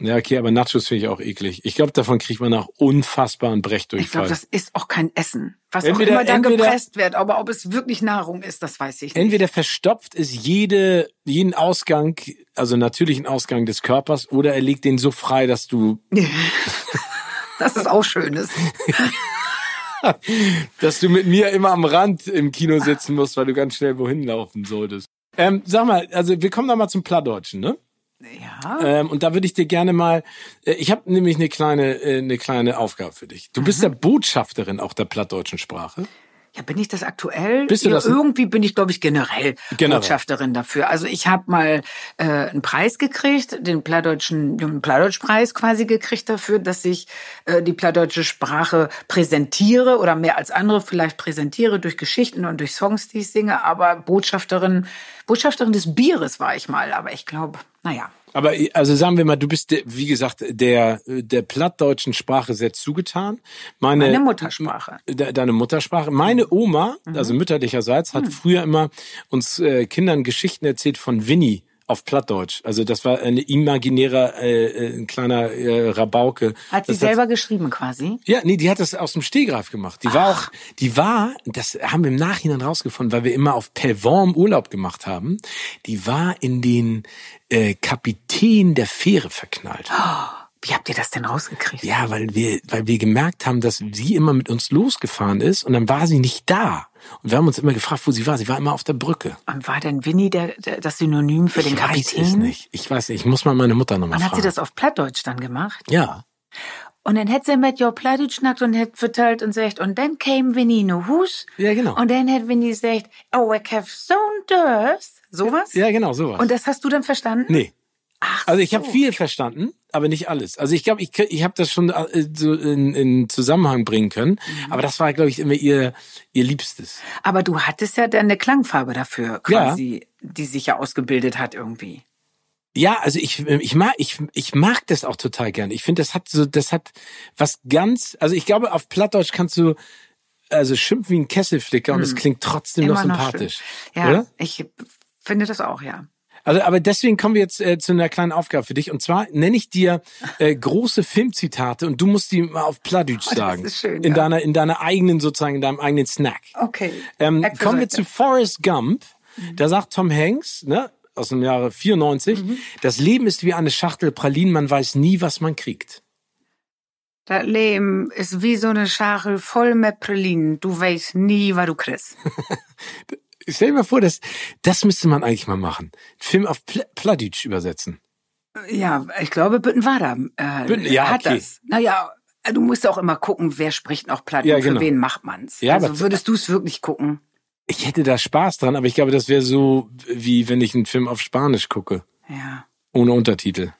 Ja, okay, aber Nachos finde ich auch eklig. Ich glaube, davon kriegt man auch unfassbaren Brechdurchfall. Ich glaube, das ist auch kein Essen. Was entweder, auch immer dann gepresst wird, aber ob es wirklich Nahrung ist, das weiß ich nicht. Entweder verstopft es jede, jeden Ausgang, also natürlichen Ausgang des Körpers, oder er legt den so frei, dass du... das ist auch Schönes. dass du mit mir immer am Rand im Kino sitzen musst, weil du ganz schnell wohin laufen solltest. Ähm, sag mal, also wir kommen da mal zum Plattdeutschen, ne? Ja. Ähm, und da würde ich dir gerne mal, äh, ich habe nämlich eine kleine, äh, eine kleine Aufgabe für dich. Du mhm. bist ja Botschafterin auch der plattdeutschen Sprache. Ja, bin ich das aktuell? Bist du das? irgendwie bin ich, glaube ich, generell, generell, Botschafterin dafür. Also ich habe mal äh, einen Preis gekriegt, den Plattdeutschen den Plattdeutschpreis quasi gekriegt dafür, dass ich äh, die plattdeutsche Sprache präsentiere oder mehr als andere vielleicht präsentiere durch Geschichten und durch Songs, die ich singe. Aber Botschafterin, Botschafterin des Bieres war ich mal. Aber ich glaube, naja. Aber also sagen wir mal, du bist wie gesagt der der plattdeutschen Sprache sehr zugetan. Meine, Meine Muttersprache. De, deine Muttersprache. Meine Oma, mhm. also mütterlicherseits, hat mhm. früher immer uns äh, Kindern Geschichten erzählt von Winnie auf Plattdeutsch. Also das war eine imaginärer äh, äh, ein kleiner äh, Rabauke. Hat sie das selber hat, geschrieben quasi? Ja, nee, die hat das aus dem Stehgreif gemacht. Die Ach. war auch, die war, das haben wir im Nachhinein rausgefunden, weil wir immer auf Pelvorm Urlaub gemacht haben. Die war in den äh, Kapitän der Fähre verknallt. Oh. Wie habt ihr das denn rausgekriegt? Ja, weil wir, weil wir gemerkt haben, dass sie immer mit uns losgefahren ist und dann war sie nicht da. Und wir haben uns immer gefragt, wo sie war. Sie war immer auf der Brücke. Und war denn Winnie der, der das Synonym für ich den Kapitän? Ich weiß es nicht. Ich weiß nicht. Ich muss mal meine Mutter nochmal fragen. Und hat sie das auf Plattdeutsch dann gemacht? Ja. Und dann hätte sie mit Jo Plattdeutsch schnackt und hätte vertellt und sagt, und dann käme Winnie in Hus. Ja, genau. Und dann hätte Winnie gesagt, oh, ich have so Durst. Sowas? Ja, genau, sowas. Und das hast du dann verstanden? nee. Ach Also ich so. habe viel verstanden, aber nicht alles. Also ich glaube, ich, ich habe das schon äh, so in, in Zusammenhang bringen können. Mhm. Aber das war, glaube ich, immer ihr, ihr Liebstes. Aber du hattest ja dann eine Klangfarbe dafür, quasi, die sich ja ausgebildet hat irgendwie. Ja, also ich, ich mag, ich, ich mag das auch total gern. Ich finde, das hat so, das hat was ganz, also ich glaube, auf Plattdeutsch kannst du, also schimpfen wie ein Kesselflicker und es klingt trotzdem noch Hm. Immer sympathisch. schön. Ja, Oder? ich finde das auch, ja. Also, aber deswegen kommen wir jetzt äh, zu einer kleinen Aufgabe für dich. Und zwar nenne ich dir äh, große Filmzitate und du musst die mal auf Plattdeutsch Oh, das sagen. ist schön, in ja. deiner, in deiner eigenen, sozusagen, in deinem eigenen Snack. Okay. Ähm, kommen wir zu Forrest Gump. Da sagt Tom Hanks, ne, aus dem Jahre 94, Mhm. das Leben ist wie eine Schachtel Pralinen, man weiß nie, was man kriegt. Das Leben ist wie so eine Schachel voll mit Pralinen. Du weißt nie, was du kriegst. Stell dir mal vor, das, das müsste man eigentlich mal machen. Film auf Pl Plattdeutsch übersetzen. Ja, ich glaube, Büttenwader äh, Bütten- ja, hat okay. das. Naja, du musst auch immer gucken, wer spricht noch Platt Ja, und für genau. wen macht man's. Ja, also würdest du es wirklich gucken? Ich hätte da Spaß dran, aber ich glaube, das wäre so, wie wenn ich einen Film auf Spanisch gucke. Ja. Ohne Untertitel.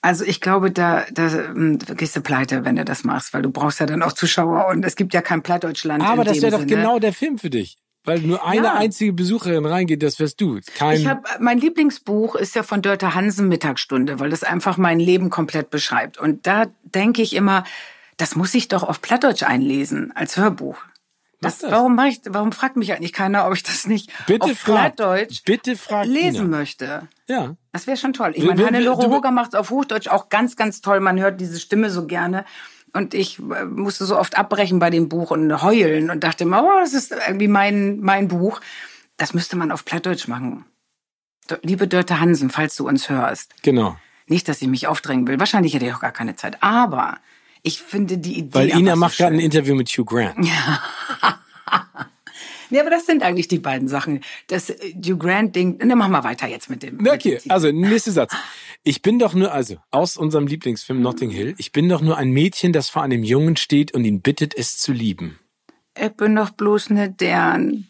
Also ich glaube, da, da ähm, gehst du pleite, wenn du das machst, weil du brauchst ja dann auch Zuschauer und es gibt ja kein Plattdeutschland. Aber das wäre doch genau der Film für dich. Weil nur eine Ja. einzige Besucherin reingeht, das wärst du. Kein, Ich hab, mein Lieblingsbuch ist ja von Dörte Hansen Mittagsstunde, weil das einfach mein Leben komplett beschreibt. Und da denke ich immer, das muss ich doch auf Plattdeutsch einlesen als Hörbuch. Das, das. Warum mach ich, warum fragt mich eigentlich keiner, ob ich das nicht bitte auf frag, Plattdeutsch bitte frag lesen Ina. möchte? Ja. Das wäre schon toll. Ich meine, Hannelore Hoger macht es auf Hochdeutsch auch ganz, ganz toll. Man hört diese Stimme so gerne. Und ich äh, musste so oft abbrechen bei dem Buch und heulen und dachte immer, oh, das ist irgendwie mein, mein Buch. Das müsste man auf Plattdeutsch machen. Liebe Dörte Hansen, falls du uns hörst. Genau. Nicht, dass ich mich aufdrängen will. Wahrscheinlich hätte ich auch gar keine Zeit. Aber ich finde die Idee. Weil Ina macht so gerade ein. Interview mit Hugh Grant. Nee, aber das sind eigentlich die beiden Sachen. Das äh, Hugh Grant-Ding. Dann machen wir weiter jetzt mit dem. mit Okay, dem Titel. also nächster Satz. Ich bin doch nur, also aus unserem Lieblingsfilm Notting Hill, ich bin doch nur ein Mädchen, das vor einem Jungen steht und ihn bittet, es zu lieben. Ich bin doch bloß ne deren,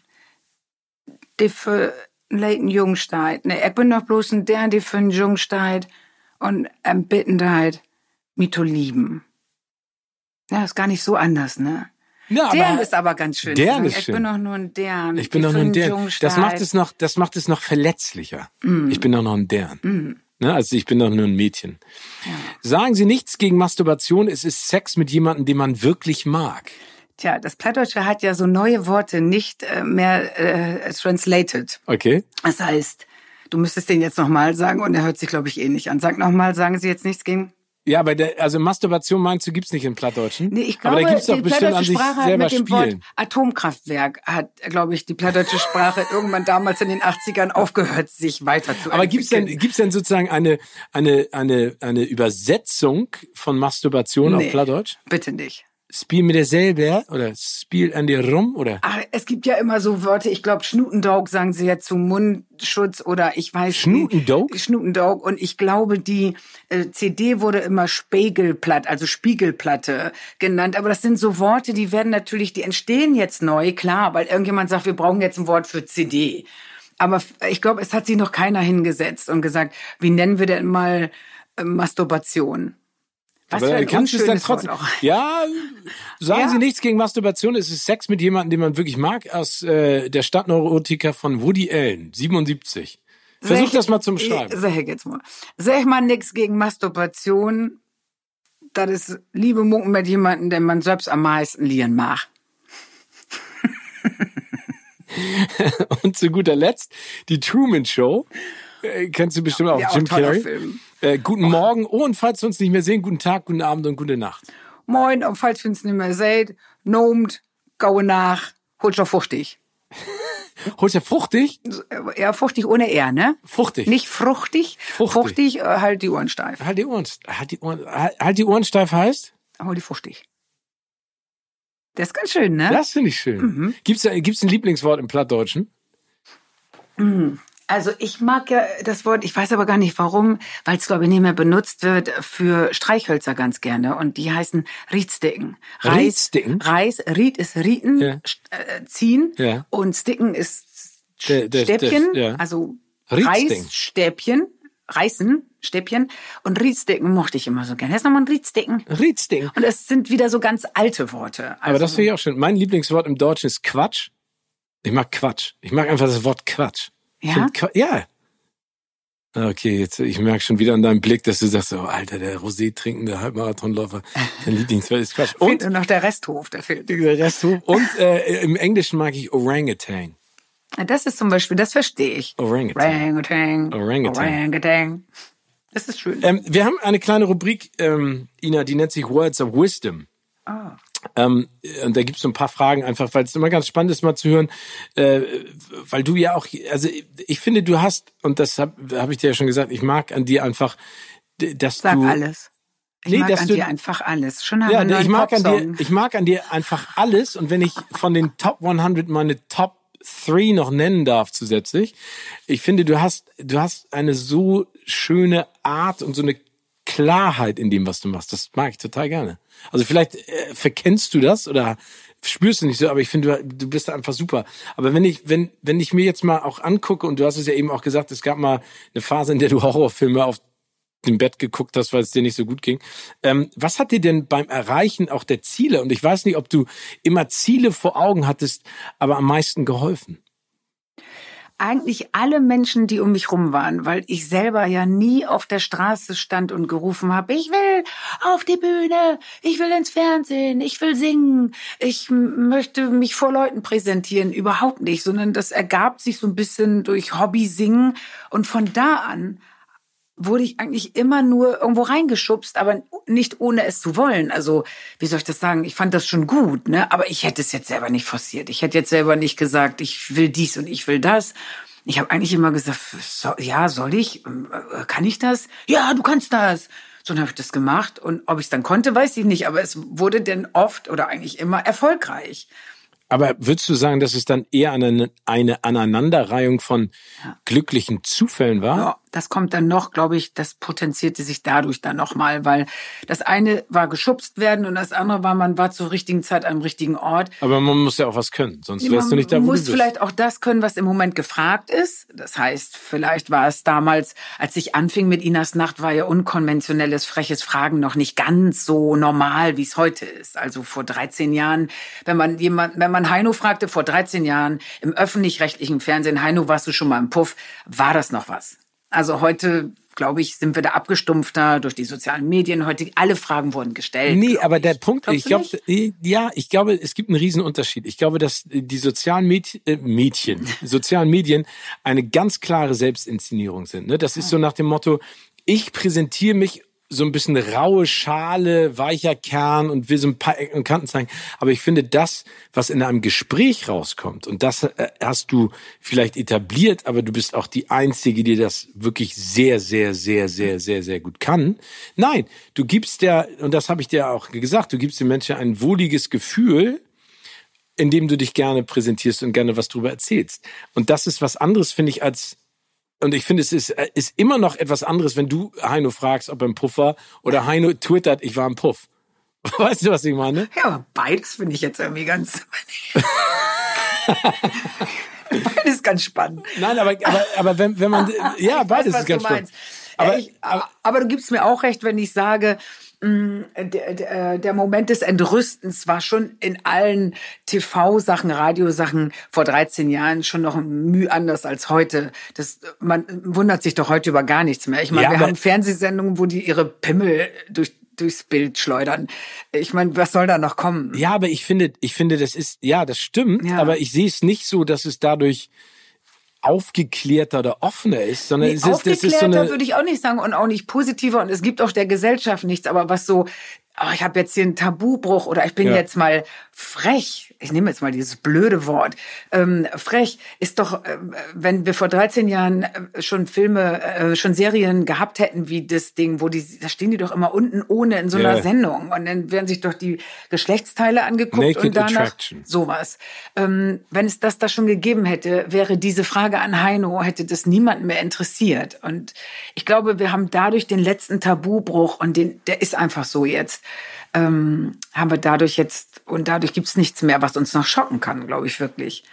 die für einen leiten Jungen steht. Ne, ich bin doch bloß ein deren, die für einen Jungen steht und ähm, bitten deit, mich zu lieben. Ja, ist gar nicht so anders, ne? Ja, Deren ist aber ganz schön. sagen. ist ich schön. bin doch nur ein deren. ich bin doch nur ein. Jungen Das macht es noch, das macht es noch verletzlicher. Mm. Ich bin doch noch ein deren. Ne? Also ich bin doch nur ein Mädchen. Sagen Sie nichts gegen Masturbation, es ist Sex mit jemandem, den man wirklich mag. Tja, das Plattdeutsche hat ja so neue Worte nicht äh, mehr äh, translated. Okay? Das heißt, du müsstest den jetzt nochmal sagen und er hört sich, glaube ich, eh nicht an. Sag nochmal, sagen Sie jetzt nichts gegen Ja, aber der, also Masturbation meinst du, gibt's nicht im Plattdeutschen? Nee, ich glaube, aber da gibt's doch die bestimmt an plattdeutsche Sprache hat mit dem Spielen. Wort Atomkraftwerk hat, glaube ich, die plattdeutsche Sprache irgendwann damals in den 80ern aufgehört, sich weiterzuentwickeln. Aber gibt's denn, gibt's denn sozusagen eine, eine, eine, eine Übersetzung von Masturbation Nee. auf Plattdeutsch? Bitte nicht. Spiel mit dir selber oder Spiel an dir rum oder? Ach, es gibt ja immer so Wörter, ich glaube, Schnutendaug sagen sie ja zu Mundschutz oder ich weiß Schnutendaug? nicht. Schnutendaug. Und ich glaube, die äh, CD wurde immer Spiegelplatt, also Spiegelplatte genannt. Aber das sind so Worte, die werden natürlich, die entstehen jetzt neu, klar, weil irgendjemand sagt, wir brauchen jetzt ein Wort für CD. Aber ich glaube, es hat sich noch keiner hingesetzt und gesagt, wie nennen wir denn mal äh, Masturbation? Was Aber für ein kannst es dann trotzdem. Ja, sagen Ja. Sie nichts gegen Masturbation. Es ist Sex mit jemandem, den man wirklich mag, aus äh, der Stadtneurotiker von Woody Allen, 77. Versuch Sag- das mal zum Schreiben. Sag ich jetzt mal. Sag mal nix gegen Masturbation. Das ist Liebe mucken mit jemandem, den man selbst am meisten lieren mag. Und zu guter Letzt die Truman Show. Äh, kennst du bestimmt auch, Ja, auch Jim Carrey. Film. Äh, guten Morgen. Oh, und falls wir uns nicht mehr sehen, guten Tag, guten Abend und gute Nacht. Moin, und falls wir uns nicht mehr seht, nomt, gaue nach, holt schon fuchtig. Holst du fruchtig? Ja, fuchtig ohne R, ne? Fruchtig. Nicht fruchtig. Fruchtig. Fruchtig, äh, halt die Ohren steif. Halt die Ohren, halt die Ohren, halt halt die Ohren steif heißt? Hol die fuchtig. Das ist ganz schön, ne? Das finde ich schön. Mhm. Gibt's, da- gibt's ein Lieblingswort im Plattdeutschen? Also ich mag ja das Wort, ich weiß aber gar nicht warum, weil es glaube ich nicht mehr benutzt wird für Streichhölzer ganz gerne und die heißen Riedsticken. Reis, Riedsticken? Reis, Ried ist Rieten, ja. äh, ziehen ja. und Sticken ist der, der, Stäbchen, der, ja. also Reisstäbchen, Reißen, Stäbchen und Riedsticken mochte ich immer so gerne. Das ist nochmal ein Riedsticken. Riedsticken. Und es sind wieder so ganz alte Worte. Also aber das finde ich auch schön. Mein Lieblingswort im Deutschen ist Quatsch. Ich mag Quatsch. Ich mag einfach das Wort Quatsch. Ja? ja. Okay, jetzt ich merke schon wieder an deinem Blick, dass du sagst, oh Alter, der Rosé trinkende Halbmarathonläufer, dein Lieblingswort ist Quatsch. Und fehlt noch der Resthof, der fehlt. Der Resthof. Und äh, im Englischen mag ich Orangutan. Das ist zum Beispiel, das verstehe ich. Orangutan. Orangutan. Orangutan. Orangutan. Das ist schön. Ähm, wir haben eine kleine Rubrik, ähm, Ina, die nennt sich Words of Wisdom. Ah. Ähm, und da gibt es so ein paar Fragen einfach, weil es immer ganz spannend ist, mal zu hören, äh, weil du ja auch, also ich finde, du hast, und das habe hab ich dir ja schon gesagt, ich mag an dir einfach, dass Sag du. alles. Ich nee, mag dass an du, dir einfach alles. Schon haben ja, wir ich mag an dir, ich mag an dir einfach alles. Und wenn ich von den Top 100 meine Top 3 noch nennen darf zusätzlich, ich finde, du hast, du hast eine so schöne Art und so eine Klarheit in dem, was du machst. Das mag ich total gerne. Also vielleicht äh, verkennst du das oder spürst du nicht so, aber ich finde, du, du bist einfach super. Aber wenn ich, wenn, wenn ich mir jetzt mal auch angucke, und du hast es ja eben auch gesagt, es gab mal eine Phase, in der du Horrorfilme auf dem Bett geguckt hast, weil es dir nicht so gut ging. Ähm, was hat dir denn beim Erreichen auch der Ziele, und ich weiß nicht, ob du immer Ziele vor Augen hattest, aber am meisten geholfen? Eigentlich alle Menschen, die um mich rum waren, weil ich selber ja nie auf der Straße stand und gerufen habe, ich will auf die Bühne, ich will ins Fernsehen, ich will singen, ich möchte mich vor Leuten präsentieren, überhaupt nicht, sondern das ergab sich so ein bisschen durch Hobby singen und von da an wurde ich eigentlich immer nur irgendwo reingeschubst, aber nicht ohne es zu wollen. Also, wie soll ich das sagen? Ich fand das schon gut, ne? Aber ich hätte es jetzt selber nicht forciert. Ich hätte jetzt selber nicht gesagt, ich will dies und ich will das. Ich habe eigentlich immer gesagt, so, ja, soll ich? Äh, kann ich das? Ja, du kannst das. So habe ich das gemacht und ob ich es dann konnte, weiß ich nicht, aber es wurde denn oft oder eigentlich immer erfolgreich. Aber würdest du sagen, dass es dann eher eine, eine Aneinanderreihung von glücklichen Zufällen war? Ja, das kommt dann noch, glaube ich, das potenzierte sich dadurch dann nochmal, weil das eine war geschubst werden und das andere war, man war zur richtigen Zeit am richtigen Ort. Aber man muss ja auch was können, sonst wärst du nicht da, wo du bist. Man muss vielleicht auch das können, was im Moment gefragt ist. Das heißt, vielleicht war es damals, als ich anfing mit Inas Nacht, war ja unkonventionelles, freches Fragen noch nicht ganz so normal, wie es heute ist. Also vor 13 Jahren, wenn man jemand, wenn man Heino fragte, vor 13 Jahren im öffentlich-rechtlichen Fernsehen, Heino, warst du schon mal im Puff, war das noch was? Also heute glaube ich, sind wir da abgestumpfter durch die sozialen Medien. Heute alle Fragen wurden gestellt. Nee, aber der Punkt, Glaubst ich glaube, ja, ich glaube, es gibt einen Riesenunterschied. Ich glaube, dass die sozialen Mädchen, äh, Mädchen sozialen Medien eine ganz klare Selbstinszenierung sind. Ne? Das ist so nach dem Motto, ich präsentiere mich so ein bisschen raue Schale, weicher Kern und will so ein paar Ecken und Kanten zeigen. Aber ich finde, das, was in einem Gespräch rauskommt, und das äh, hast du vielleicht etabliert, aber du bist auch die Einzige, die das wirklich sehr, sehr, sehr, sehr, sehr, sehr gut kann. Nein, du gibst der, und das habe ich dir auch gesagt, du gibst den Menschen ein wohliges Gefühl, indem du dich gerne präsentierst und gerne was drüber erzählst. Und das ist was anderes, finde ich, als und ich finde, es ist, äh, ist immer noch etwas anderes, wenn du Heino fragst, ob er im Puff war, oder Heino twittert, ich war im Puff. Weißt du, was ich meine? Ja, beides finde ich jetzt irgendwie ganz. beides ganz spannend. Nein, aber, aber, aber wenn, wenn man. Ja, beides weiß, ist ganz spannend. Aber, ich, aber, aber du gibst mir auch recht, wenn ich sage, der, der, der Moment des Entrüstens war schon in allen TV-Sachen, Radiosachen vor 13 Jahren schon noch müh anders als heute. Das, man wundert sich doch heute über gar nichts mehr. Ich meine, ja, wir haben Fernsehsendungen, wo die ihre Pimmel durch durchs Bild schleudern. Ich meine, was soll da noch kommen? Ja, aber ich finde, ich finde, das ist, ja, das stimmt, ja. aber ich sehe es nicht so, dass es dadurch aufgeklärter oder offener ist, sondern nee, es ist, das ist so eine würde ich auch nicht sagen und auch nicht positiver und es gibt auch der Gesellschaft nichts, aber was so oh, ich habe jetzt hier einen Tabubruch oder ich bin ja. jetzt mal frech. Ich nehme jetzt mal dieses blöde Wort. Ähm, frech ist doch, äh, wenn wir vor 13 Jahren äh, schon Filme, äh, schon Serien gehabt hätten wie das Ding, wo die, da stehen die doch immer unten ohne in so einer yeah. Sendung und dann werden sich doch die Geschlechtsteile angeguckt Naked und danach Attraction. sowas. Ähm, wenn es das da schon gegeben hätte, wäre diese Frage an Heino, hätte das niemanden mehr interessiert. Und ich glaube, wir haben dadurch den letzten Tabubruch und den, der ist einfach so jetzt ähm, haben wir dadurch jetzt, und dadurch gibt's nichts mehr, was uns noch schocken kann, glaube ich wirklich.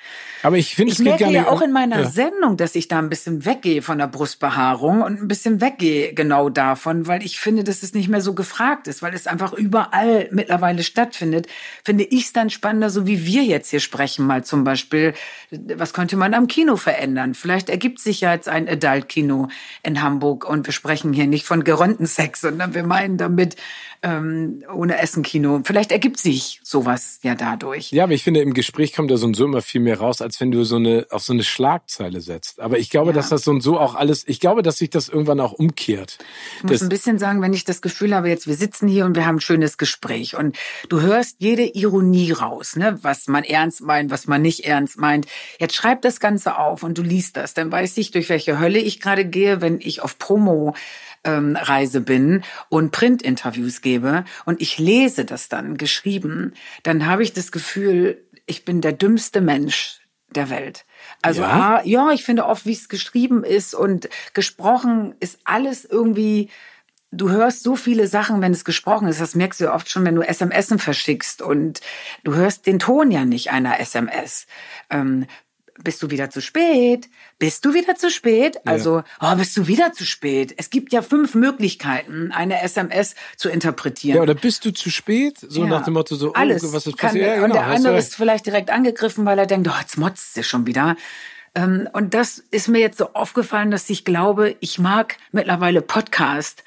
Aber ich finde, es geht merke ja auch in meiner ja. Sendung, dass ich da ein bisschen weggehe von der Brustbehaarung und ein bisschen weggehe genau davon, weil ich finde, dass es nicht mehr so gefragt ist, weil es einfach überall mittlerweile stattfindet. Finde ich es dann spannender, so wie wir jetzt hier sprechen, mal zum Beispiel, was könnte man am Kino verändern? Vielleicht ergibt sich ja jetzt ein Adult-Kino in Hamburg und wir sprechen hier nicht von geronnten Sex, sondern wir meinen damit ähm, ohne Essen-Kino. Vielleicht ergibt sich sowas ja dadurch. Ja, aber ich finde, im Gespräch kommt da so und so immer viel mehr raus, als wenn du so eine auf so eine Schlagzeile setzt. Aber ich glaube, ja. dass das so und so auch alles, ich glaube, dass sich das irgendwann auch umkehrt. Ich muss ein bisschen sagen, wenn ich das Gefühl habe, jetzt wir sitzen hier und wir haben ein schönes Gespräch und du hörst jede Ironie raus, ne, was man ernst meint, was man nicht ernst meint. Jetzt schreib das Ganze auf und du liest das, dann weiß ich, durch welche Hölle ich gerade gehe, wenn ich auf Promo ähm, Reise bin und Printinterviews gebe und ich lese das dann geschrieben, dann habe ich das Gefühl, ich bin der dümmste Mensch der Welt. Also ja, ah, ja ich finde oft, wie es geschrieben ist und gesprochen ist alles irgendwie du hörst so viele Sachen, wenn es gesprochen ist. Das merkst du oft schon, wenn du SMS verschickst und du hörst den Ton ja nicht einer SMS. Ähm, bist du wieder zu spät? Bist du wieder zu spät? Also, oh, bist du wieder zu spät? Es gibt ja fünf Möglichkeiten, eine SMS zu interpretieren. Ja, oder bist du zu spät? So ja. nach dem Motto, so, oh, Alles was ist passiert? Ja, genau, und der andere ist vielleicht direkt angegriffen, weil er denkt, oh, jetzt motzt er schon wieder. Ähm, und das ist mir jetzt so aufgefallen, dass ich glaube, ich mag mittlerweile Podcast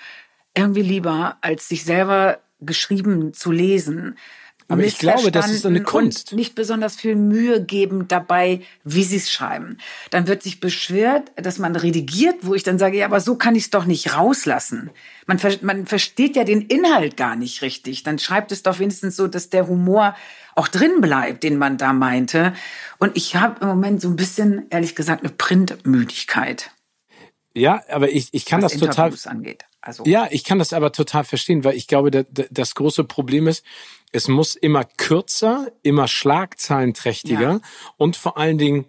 irgendwie lieber, als sich selber geschrieben zu lesen. Aber ich glaube, das ist eine Kunst. Nicht besonders viel Mühe geben dabei, wie sie es schreiben. Dann wird sich beschwert, dass man redigiert, wo ich dann sage, ja, aber so kann ich es doch nicht rauslassen. Man, man versteht ja den Inhalt gar nicht richtig. Dann schreibt es doch wenigstens so, dass der Humor auch drin bleibt, den man da meinte. Und ich habe im Moment so ein bisschen, ehrlich gesagt, eine Printmüdigkeit. Ja, aber ich, ich kann das Interviews total. Angeht. Also. Ja, ich kann das aber total verstehen, weil ich glaube, das große Problem ist, es muss immer kürzer, immer schlagzeilenträchtiger ja. und vor allen Dingen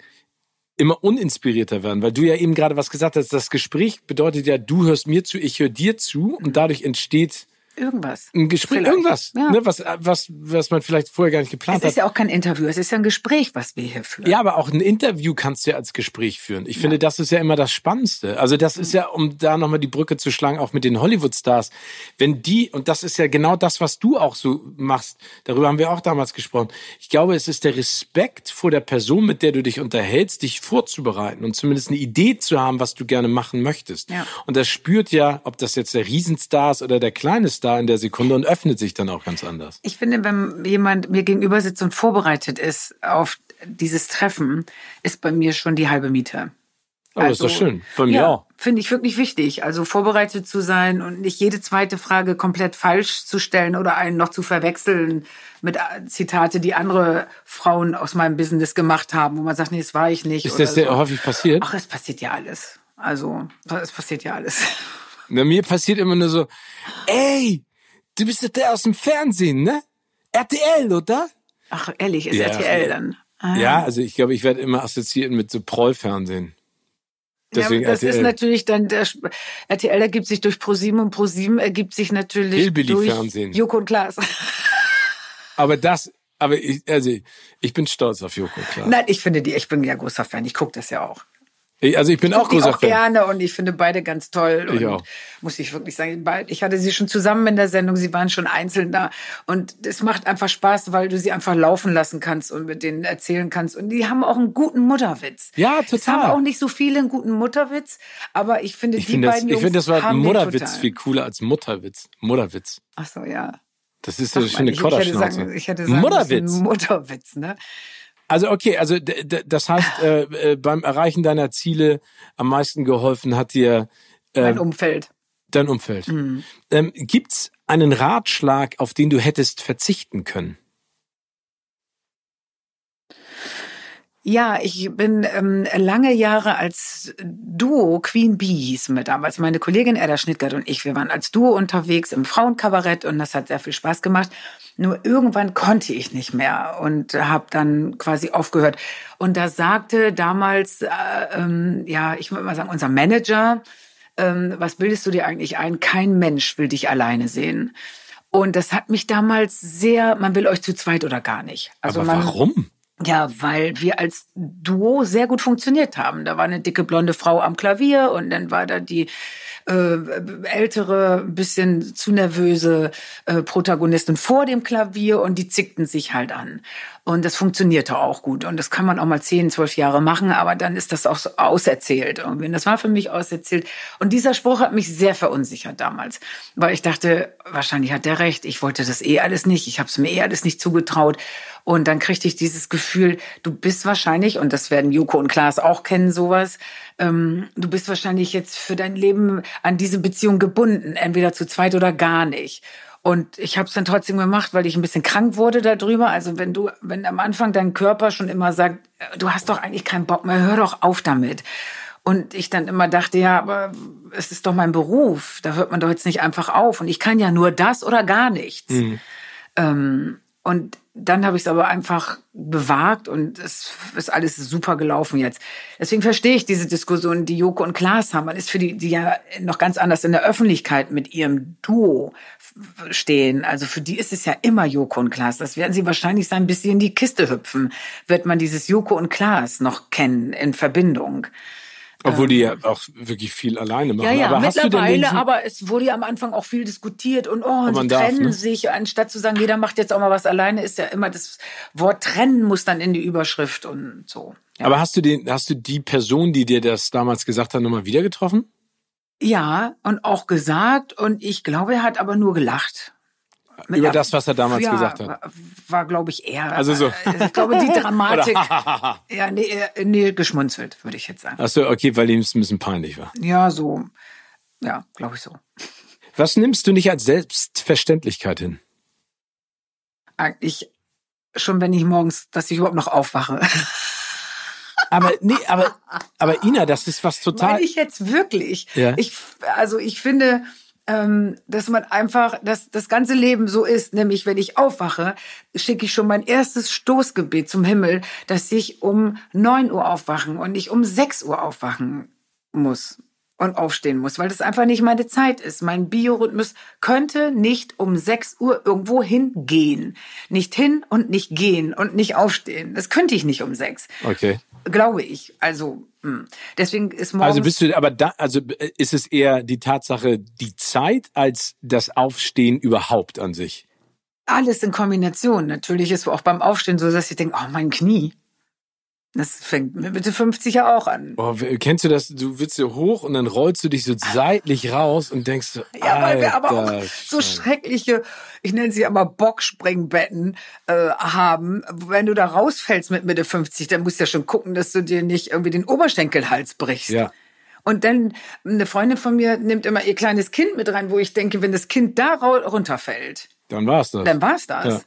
immer uninspirierter werden, weil du ja eben gerade was gesagt hast, das Gespräch bedeutet ja, du hörst mir zu, ich höre dir zu und dadurch entsteht Irgendwas. Ein Gespräch, vielleicht. irgendwas, ja. ne, was, was, was man vielleicht vorher gar nicht geplant hat. Es ist ja auch kein Interview, es ist ja ein Gespräch, was wir hier führen. Ja, aber auch ein Interview kannst du ja als Gespräch führen. Ich ja. finde, das ist ja immer das Spannendste. Also das mhm. ist ja, um da nochmal die Brücke zu schlagen, auch mit den Hollywood-Stars. Wenn die, und das ist ja genau das, was du auch so machst, darüber haben wir auch damals gesprochen. Ich glaube, es ist der Respekt vor der Person, mit der du dich unterhältst, dich vorzubereiten und zumindest eine Idee zu haben, was du gerne machen möchtest. Ja. Und das spürt ja, ob das jetzt der Riesenstar ist oder der kleine Star, da in der Sekunde und öffnet sich dann auch ganz anders. Ich finde, wenn jemand mir gegenüber sitzt und vorbereitet ist auf dieses Treffen, ist bei mir schon die halbe Miete. Oh, also, ist doch schön. Bei mir ja, auch. Finde ich wirklich wichtig. Also vorbereitet zu sein und nicht jede zweite Frage komplett falsch zu stellen oder einen noch zu verwechseln mit Zitate, die andere Frauen aus meinem Business gemacht haben, wo man sagt, nee, das war ich nicht. Ist das sehr so. häufig passiert? Ach, es passiert ja alles. Also, es passiert ja alles. Na, mir passiert immer nur so, ey, du bist doch der aus dem Fernsehen, ne? RTL, oder? Ach, ehrlich, ist ja, RTL dann. Ah. Ja, also ich glaube, ich werde immer assoziiert mit so Proll-Fernsehen. Deswegen ja, das RTL. ist natürlich dann der RTL ergibt sich durch ProSieben und ProSieben ergibt sich natürlich durch Fernsehen. Joko und Klaas. Aber das, aber ich, also ich bin stolz auf Joko und Klaas. Nein, ich finde die, ich bin ja großer Fan. Ich gucke das ja auch. Also ich bin ich auch großer auch Fan. gerne und ich finde beide ganz toll. Ich auch. Muss ich wirklich sagen. Ich hatte sie schon zusammen in der Sendung, sie waren schon einzeln da. Und es macht einfach Spaß, weil du sie einfach laufen lassen kannst und mit denen erzählen kannst. Und die haben auch einen guten Mutterwitz. Ja, total. Es haben auch nicht so viele einen guten Mutterwitz, aber ich finde, ich die find beiden das, Ich finde das Wort Mutterwitz viel cooler als Mutterwitz. Mutterwitz. Ach so, ja. Das ist so eine Kodderschnauze. Ich hätte sagen Mutterwitz. Mutterwitz, ne? Also okay, also das heißt, äh, äh, beim Erreichen deiner Ziele am meisten geholfen hat dir äh, mein Umfeld. Dein Umfeld. Mhm. Ähm, gibt's einen Ratschlag, auf den du hättest verzichten können? Ja, ich bin ähm, lange Jahre als Duo Queen Bee hieß mir damals. Meine Kollegin Edda Schnittgart und ich, wir waren als Duo unterwegs im Frauenkabarett und das hat sehr viel Spaß gemacht. Nur irgendwann konnte ich nicht mehr und habe dann quasi aufgehört. Und da sagte damals, äh, ähm, ja, ich würde mal sagen, unser Manager, ähm, was bildest du dir eigentlich ein? Kein Mensch will dich alleine sehen. Und das hat mich damals sehr, man will euch zu zweit oder gar nicht. Also Aber man, warum? Ja, weil wir als Duo sehr gut funktioniert haben. Da war eine dicke blonde Frau am Klavier und dann war da die äh, ältere, bisschen zu nervöse äh, Protagonistin vor dem Klavier und die zickten sich halt an. Und das funktionierte auch gut. Und das kann man auch mal zehn, zwölf Jahre machen, aber dann ist das auch so auserzählt irgendwie. Und das war für mich auserzählt. Und dieser Spruch hat mich sehr verunsichert damals, weil ich dachte, wahrscheinlich hat der recht. Ich wollte das eh alles nicht. Ich habe es mir eh alles nicht zugetraut. Und dann kriegte ich dieses Gefühl, du bist wahrscheinlich, und das werden Joko und Klaas auch kennen, sowas, ähm, du bist wahrscheinlich jetzt für dein Leben an diese Beziehung gebunden, entweder zu zweit oder gar nicht. Und ich habe es dann trotzdem gemacht, weil ich ein bisschen krank wurde darüber. Also wenn du, wenn am Anfang dein Körper schon immer sagt, äh, du hast doch eigentlich keinen Bock mehr, hör doch auf damit. Und ich dann immer dachte, ja, aber es ist doch mein Beruf, da hört man doch jetzt nicht einfach auf. Und ich kann ja nur das oder gar nichts. Mhm. Ähm, und dann habe ich es aber einfach bewagt und es ist alles super gelaufen jetzt. Deswegen verstehe ich diese Diskussion, die Joko und Klaas haben. Man ist für die, die ja noch ganz anders in der Öffentlichkeit mit ihrem Duo stehen. Also für die ist es ja immer Joko und Klaas. Das werden sie wahrscheinlich sein, bis sie in die Kiste hüpfen, wird man dieses Joko und Klaas noch kennen in Verbindung. Obwohl die ja auch wirklich viel alleine machen. Ja, ja, aber mittlerweile, aber es wurde ja am Anfang auch viel diskutiert und oh, und sie darf, trennen ne? sich, anstatt zu sagen, jeder macht jetzt auch mal was alleine, ist ja immer das Wort trennen muss dann in die Überschrift und so. Ja. Aber hast du den, hast du die Person, die dir das damals gesagt hat, nochmal wieder getroffen? Ja, und auch gesagt und ich glaube, er hat aber nur gelacht. Über das, was er damals ja, gesagt hat. War, war glaube ich, eher. Also so. Äh, ich glaube, die Dramatik. ja, nee, äh, nee, geschmunzelt, würde ich jetzt sagen. Ach so, okay, weil ihm es ein bisschen peinlich war. Ja, so. Ja, glaube ich so. Was nimmst du nicht als Selbstverständlichkeit hin? Eigentlich schon, wenn ich morgens, dass ich überhaupt noch aufwache. aber nee, aber aber Ina, das ist was total. Meine ich jetzt wirklich? Ja. Ich also ich finde, ähm, dass man einfach, dass das ganze Leben so ist, nämlich wenn ich aufwache, schicke ich schon mein erstes Stoßgebet zum Himmel, dass ich um neun Uhr aufwachen und nicht um sechs Uhr aufwachen muss und aufstehen muss, weil das einfach nicht meine Zeit ist. Mein Biorhythmus könnte nicht um sechs Uhr irgendwo hingehen. Nicht hin und nicht gehen und nicht aufstehen. Das könnte ich nicht um sechs. Okay. Glaube ich. Also hm. Deswegen ist morgens. Also bist du, aber da, also ist es eher die Tatsache, die Zeit als das Aufstehen überhaupt an sich? Alles in Kombination. Natürlich ist auch beim Aufstehen so, dass ich denke, oh, mein Knie. Das fängt mit Mitte 50 ja auch an. Oh, kennst du das? Du willst so hoch und dann rollst du dich so seitlich raus und denkst so, Ja, weil wir aber auch so schreckliche, ich nenne sie aber Bockspringbetten äh, haben. Wenn du da rausfällst mit Mitte 50, dann musst du ja schon gucken, dass du dir nicht irgendwie den Oberschenkelhals brichst. Ja. Und dann eine Freundin von mir nimmt immer ihr kleines Kind mit rein, wo ich denke, wenn das Kind da runterfällt, dann war's das. Dann war's das. Ja.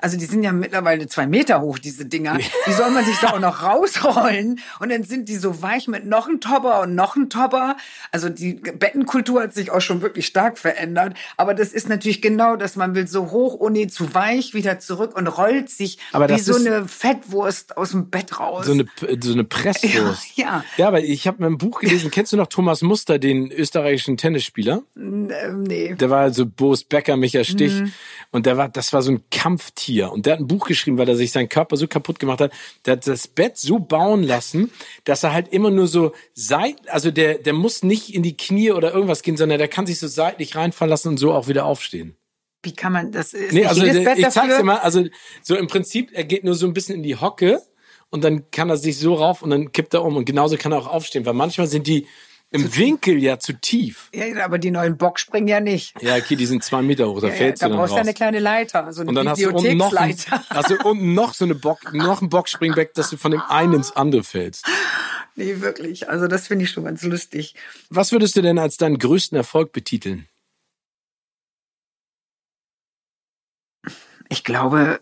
Also die sind ja mittlerweile zwei Meter hoch, diese Dinger. Wie soll man sich da auch noch rausrollen? Und dann sind die so weich mit noch ein Topper und noch ein Topper. Also die Bettenkultur hat sich auch schon wirklich stark verändert. Aber das ist natürlich genau, dass man will so hoch, oh nee, zu weich, wieder zurück und rollt sich aber wie so eine Fettwurst aus dem Bett raus. So eine, so eine Presswurst. Ja, ja. ja, aber ich habe mir ein Buch gelesen. Kennst du noch Thomas Muster, den österreichischen Tennisspieler? Nee. Der war so Boris Becker, Michael Stich. Mhm. Und der war, das war so ein Kampftier Tier. Und der hat ein Buch geschrieben, weil er sich seinen Körper so kaputt gemacht hat. Der hat das Bett so bauen lassen, dass er halt immer nur so seit, also der, der muss nicht in die Knie oder irgendwas gehen, sondern der kann sich so seitlich reinfallen lassen und so auch wieder aufstehen. Wie kann man das? Ist nee, also der, ich zeig's dir mal. Also so im Prinzip, er geht nur so ein bisschen in die Hocke und dann kann er sich so rauf und dann kippt er um und genauso kann er auch aufstehen, weil manchmal sind die im Winkel ja zu tief. Ja, aber die neuen Bockspringen ja nicht. Ja, okay, die sind zwei Meter hoch, da ja, fällst ja, du dann brauchst du eine kleine Leiter, so eine Und dann hast du unten noch, ein, hast du unten noch so eine Bock, noch ein Bockspringbeck, dass du von dem einen ins andere fällst. nee, wirklich. Also das finde ich schon ganz lustig. Was würdest du denn als deinen größten Erfolg betiteln? Ich glaube,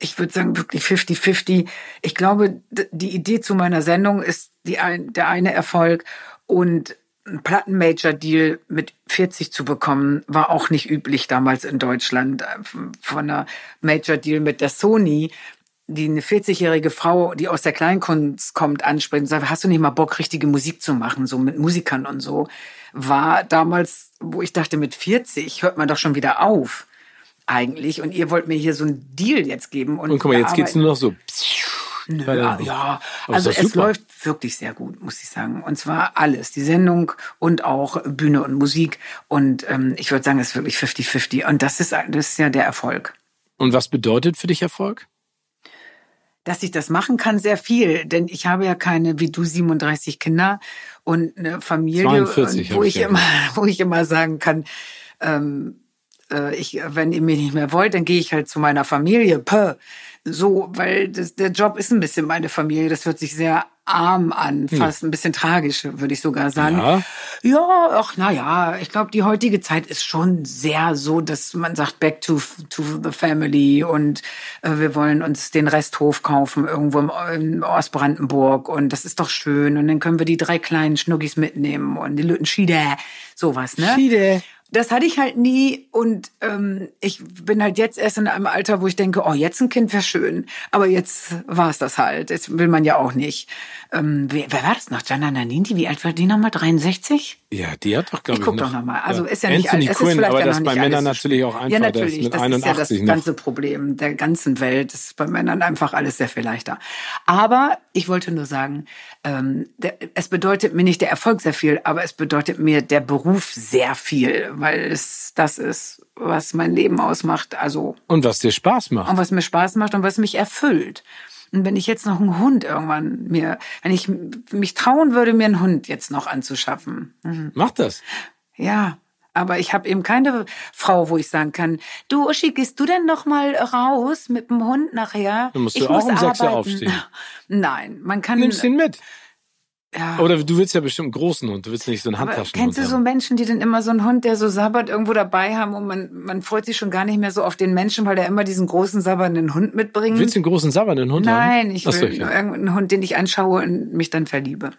ich würde sagen wirklich 50-50. Ich glaube, die Idee zu meiner Sendung ist die ein, der eine Erfolg und ein Platten-Major-Deal mit 40 zu bekommen, war auch nicht üblich damals in Deutschland. Von einer Major-Deal mit der Sony, die eine 40-jährige Frau, die aus der Kleinkunst kommt, anspricht und sagt, hast du nicht mal Bock, richtige Musik zu machen, so mit Musikern und so, war damals, wo ich dachte, mit 40 hört man doch schon wieder auf eigentlich. Und ihr wollt mir hier so einen Deal jetzt geben. Und, und guck mal, jetzt geht's nur noch so. Nö, ja, also es läuft wirklich sehr gut, muss ich sagen. Und zwar alles, die Sendung und auch Bühne und Musik. Und ähm, ich würde sagen, es ist wirklich 50-50. Und das ist, das ist ja der Erfolg. Und was bedeutet für dich Erfolg? Dass ich das machen kann, sehr viel. Denn ich habe ja keine, wie du, 37 Kinder und eine Familie, 42, wo ich, ich immer, wo ich immer sagen kann, ähm, äh, ich, wenn ihr mich nicht mehr wollt, dann gehe ich halt zu meiner Familie. Puh. So, weil das, der Job ist ein bisschen meine Familie. Das hört sich sehr arm an, hm. fast ein bisschen tragisch, würde ich sogar sagen. Ja, ja ach, na ja, ich glaube, die heutige Zeit ist schon sehr so, dass man sagt, back to, to the family und äh, wir wollen uns den Resthof kaufen irgendwo im, in Ostbrandenburg und das ist doch schön und dann können wir die drei kleinen Schnuggis mitnehmen und die Lütten Schiede, sowas, ne? Schiede das hatte ich halt nie und ähm, ich bin halt jetzt erst in einem Alter, wo ich denke, oh, jetzt ein Kind wäre schön. Aber jetzt war es das halt. Jetzt will man ja auch nicht. Ähm, wer, wer war das noch? Gianna Nannini, wie alt war die nochmal? 63? Ja, die hat doch, glaube ich, Ich guck noch, doch nochmal. Also ja. ist ja nicht Anthony alt. Quinn, es ist vielleicht aber das noch bei Männern natürlich auch einfacher. Ja, natürlich. Das, das 81 ist ja das noch. ganze Problem der ganzen Welt. Das ist bei Männern einfach alles sehr viel leichter. Aber ich wollte nur sagen, ähm, der, es bedeutet mir nicht der Erfolg sehr viel, aber es bedeutet mir der Beruf sehr viel, weil es das ist, was mein Leben ausmacht. Also und was dir Spaß macht. Und was mir Spaß macht und was mich erfüllt. Und wenn ich jetzt noch einen Hund irgendwann mir, wenn ich mich trauen würde, mir einen Hund jetzt noch anzuschaffen. Mhm. Mach das. Ja, aber ich habe eben keine Frau, wo ich sagen kann, du Uschi, gehst du denn noch mal raus mit dem Hund nachher? Du musst ich du muss auch um arbeiten. sechs Uhr aufstehen. Nein, man kann. Nimmst ihn mit. Ja. Oder du willst ja bestimmt einen großen Hund, du willst nicht so einen Handtaschenhund Kennst du so Menschen, die dann immer so einen Hund, der so sabbert, irgendwo dabei haben und man, man freut sich schon gar nicht mehr so auf den Menschen, weil der immer diesen großen sabbernden Hund mitbringt? Willst du einen großen sabbernden Hund Nein, haben? Nein, ich will so, irgendeinen Hund, den ich anschaue und mich dann verliebe.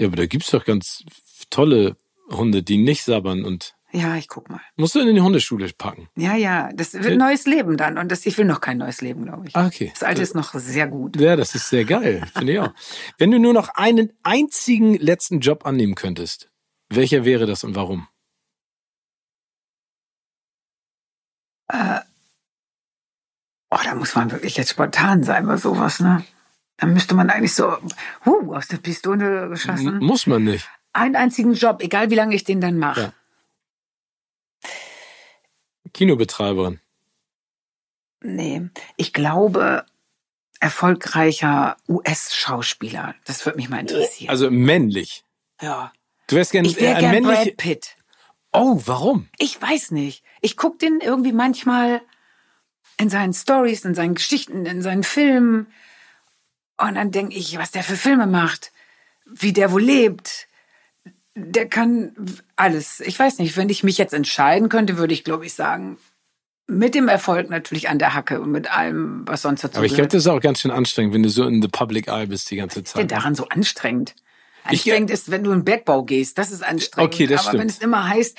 Ja, aber da gibt's doch ganz tolle Hunde, die nicht sabbern und ja, ich guck mal. Musst du in die Hundeschule packen? Ja, ja. Das wird ein neues Leben dann. Und das, ich will noch kein neues Leben, glaube ich. Ah, okay. Das alte ist noch sehr gut. Ja, das ist sehr geil. Finde ich auch. Wenn du nur noch einen einzigen letzten Job annehmen könntest, welcher wäre das und warum? Äh, oh, da muss man wirklich jetzt spontan sein bei sowas, ne? Dann müsste man eigentlich so uh, aus der Pistole geschossen. M muss man nicht. Einen einzigen Job, egal wie lange ich den dann mache. Ja. Kinobetreiberin? Nee, ich glaube erfolgreicher US-Schauspieler. Das würde mich mal interessieren. Also männlich. Ja. Du wärst gerne wär gern männlich. Brad Pitt. Oh, warum? Ich weiß nicht. Ich guck den irgendwie manchmal in seinen Stories, in seinen Geschichten, in seinen Filmen. Und dann denke ich, was der für Filme macht, wie der wohl lebt. Der kann alles. Ich weiß nicht, wenn ich mich jetzt entscheiden könnte, würde ich, glaube ich, sagen, mit dem Erfolg natürlich an der Hacke und mit allem, was sonst dazu Aber ich glaube, das ist auch ganz schön anstrengend, wenn du so in the public eye bist die ganze Zeit. Was ist daran so anstrengend? Anstrengend ich, ist, wenn du in den Bergbau gehst, das ist anstrengend. Okay, das Aber stimmt. wenn es immer heißt,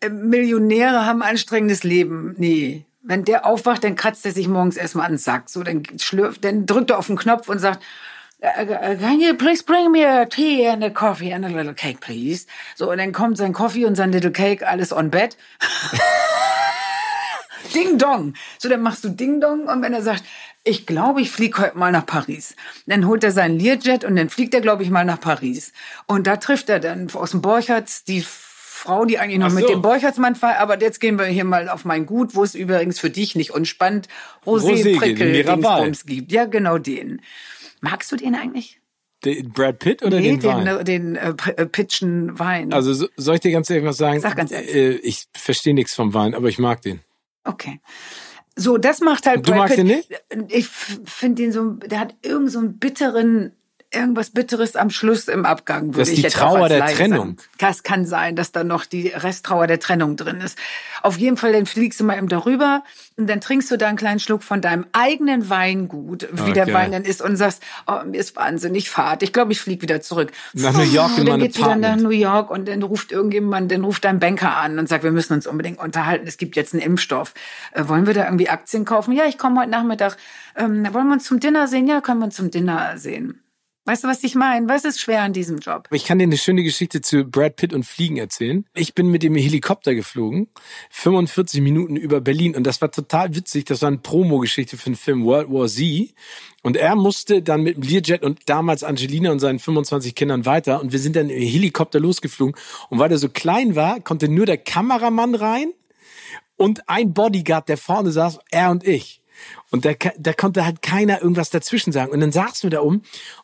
äh, Millionäre haben ein anstrengendes Leben, nee. Wenn der aufwacht, dann kratzt er sich morgens erstmal an den Sack. So, dann schlürft, dann drückt er auf den Knopf und sagt, Can you please bring me a tea and a coffee and a little cake, please? So, und dann kommt sein Coffee und sein little cake, alles on bed. Ding Dong. So, dann machst du Ding Dong und wenn er sagt, ich glaube, ich fliege heute mal nach Paris. Dann holt er seinen Learjet und dann fliegt er, glaube ich, mal nach Paris. Und da trifft er dann aus dem Borchertz die Frau, die eigentlich noch so. mit dem Borchertsmann feiert. Aber jetzt gehen wir hier mal auf mein Gut, wo es übrigens für dich nicht unspannend Rosé-Prickel gibt. Ja, genau den. Magst du den eigentlich? Den Brad Pitt oder nee, den Wein? Den, den äh, Pitchen Wein. Also so, soll ich dir ganz ehrlich was sagen? Sag ganz ehrlich. Äh, ich verstehe nichts vom Wein, aber ich mag den. Okay. So, das macht halt du Brad magst Pitt. den nicht? Ich finde den so, der hat irgend so einen bitteren irgendwas Bitteres am Schluss im Abgang, würde das ist ich die jetzt Trauer auch als der Laie Trennung. Sagen. Das kann sein, dass da noch die Resttrauer der Trennung drin ist. Auf jeden Fall, dann fliegst du mal eben darüber und dann trinkst du da einen kleinen Schluck von deinem eigenen Weingut, wie Okay. der Wein dann ist und sagst, oh, mir ist wahnsinnig fad. Ich glaube, ich fliege wieder zurück. Nach New York in Und dann mein geht's wieder nach. New York und dann ruft irgendjemand, dann ruft dein Banker an und sagt, wir müssen uns unbedingt unterhalten. Es gibt jetzt einen Impfstoff. Äh, wollen wir da irgendwie Aktien kaufen? Ja, ich komme heute Nachmittag. Ähm, wollen wir uns zum Dinner sehen? Ja, können wir uns zum Dinner sehen. Weißt du, was ich meine? Was ist schwer an diesem Job? Ich kann dir eine schöne Geschichte zu Brad Pitt und Fliegen erzählen. Ich bin mit dem Helikopter geflogen, 45 Minuten über Berlin und das war total witzig. Das war eine Promo-Geschichte für den Film World War Z. Und er musste dann mit dem Learjet und damals Angelina und seinen 25 Kindern weiter und wir sind dann im Helikopter losgeflogen. Und weil er so klein war, konnte nur der Kameramann rein und ein Bodyguard, der vorne saß, er und ich. Und da, da konnte halt keiner irgendwas dazwischen sagen. Und dann saßen wir da um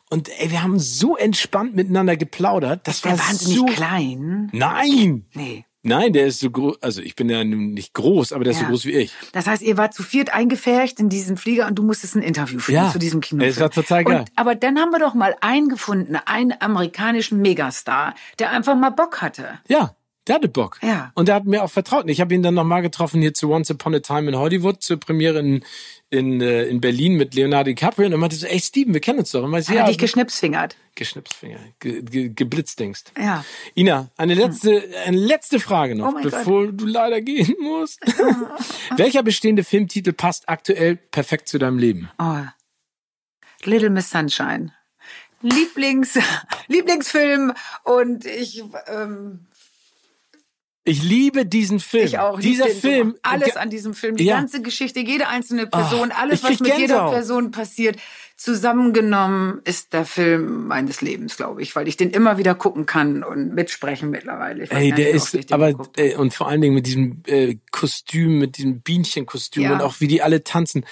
und ey, wir haben so entspannt miteinander geplaudert. Das Der war wahnsinnig so klein. Nein! Nee. Nein, der ist so groß, also ich bin ja nicht groß, aber der ist so Ja. groß wie ich. Das heißt, ihr wart zu viert eingefärcht in diesen Flieger und du musstest ein Interview führen Ja. zu diesem Kino. Es war total geil. Und, aber dann haben wir doch mal einen gefunden, einen amerikanischen Megastar, der einfach mal Bock hatte. Ja, der hatte Bock. Ja. Und der hat mir auch vertraut. Ich habe ihn dann nochmal getroffen hier zu Once Upon a Time in Hollywood zur Premiere in, in, äh, in Berlin mit Leonardo DiCaprio. Und er meinte so, ey Steven, wir kennen uns doch. Und meinte, Er ja, hat dich geschnipsfingert. Geschnipsfinger, ge, ge, geblitzdingst. Ja. Ina, eine letzte, eine letzte Frage noch, Oh bevor du leider gehen musst. Welcher bestehende Filmtitel passt aktuell perfekt zu deinem Leben? Oh. Little Miss Sunshine. Lieblings, Lieblingsfilm und ich, ähm, Ich liebe diesen Film. ich auch. Dieser den so. Film. Alles an diesem Film, die Ja. ganze Geschichte, jede einzelne Person, Ah, alles, ich was mit jeder Gänsehaut. Person passiert, zusammengenommen ist der Film meines Lebens, glaube ich, weil ich den immer wieder gucken kann und mitsprechen mittlerweile. Ich Ey, der ich ist, aber, habe. äh, und vor allen Dingen mit diesem äh, Kostüm, mit diesem Bienchenkostüm Ja. und auch wie die alle tanzen.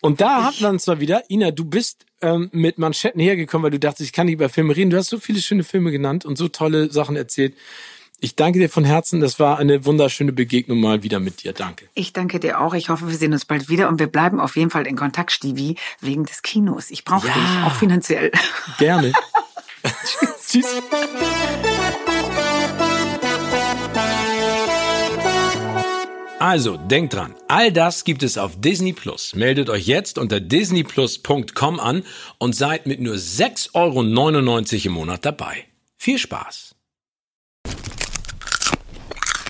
Und da hat man zwar wieder, Ina, du bist ähm, mit Manschetten hergekommen, weil du dachtest, ich kann nicht über Filme reden. Du hast so viele schöne Filme genannt und so tolle Sachen erzählt. Ich danke dir von Herzen. Das war eine wunderschöne Begegnung mal wieder mit dir. Danke. Ich danke dir auch. Ich hoffe, wir sehen uns bald wieder und wir bleiben auf jeden Fall in Kontakt, Stivi, wegen des Kinos. Ich brauche Ja. dich, auch finanziell. Gerne. Tschüss. Also, denkt dran, all das gibt es auf Disney Plus. Meldet euch jetzt unter disneyplus.com an und seid mit nur 6,99 Euro im Monat dabei. Viel Spaß!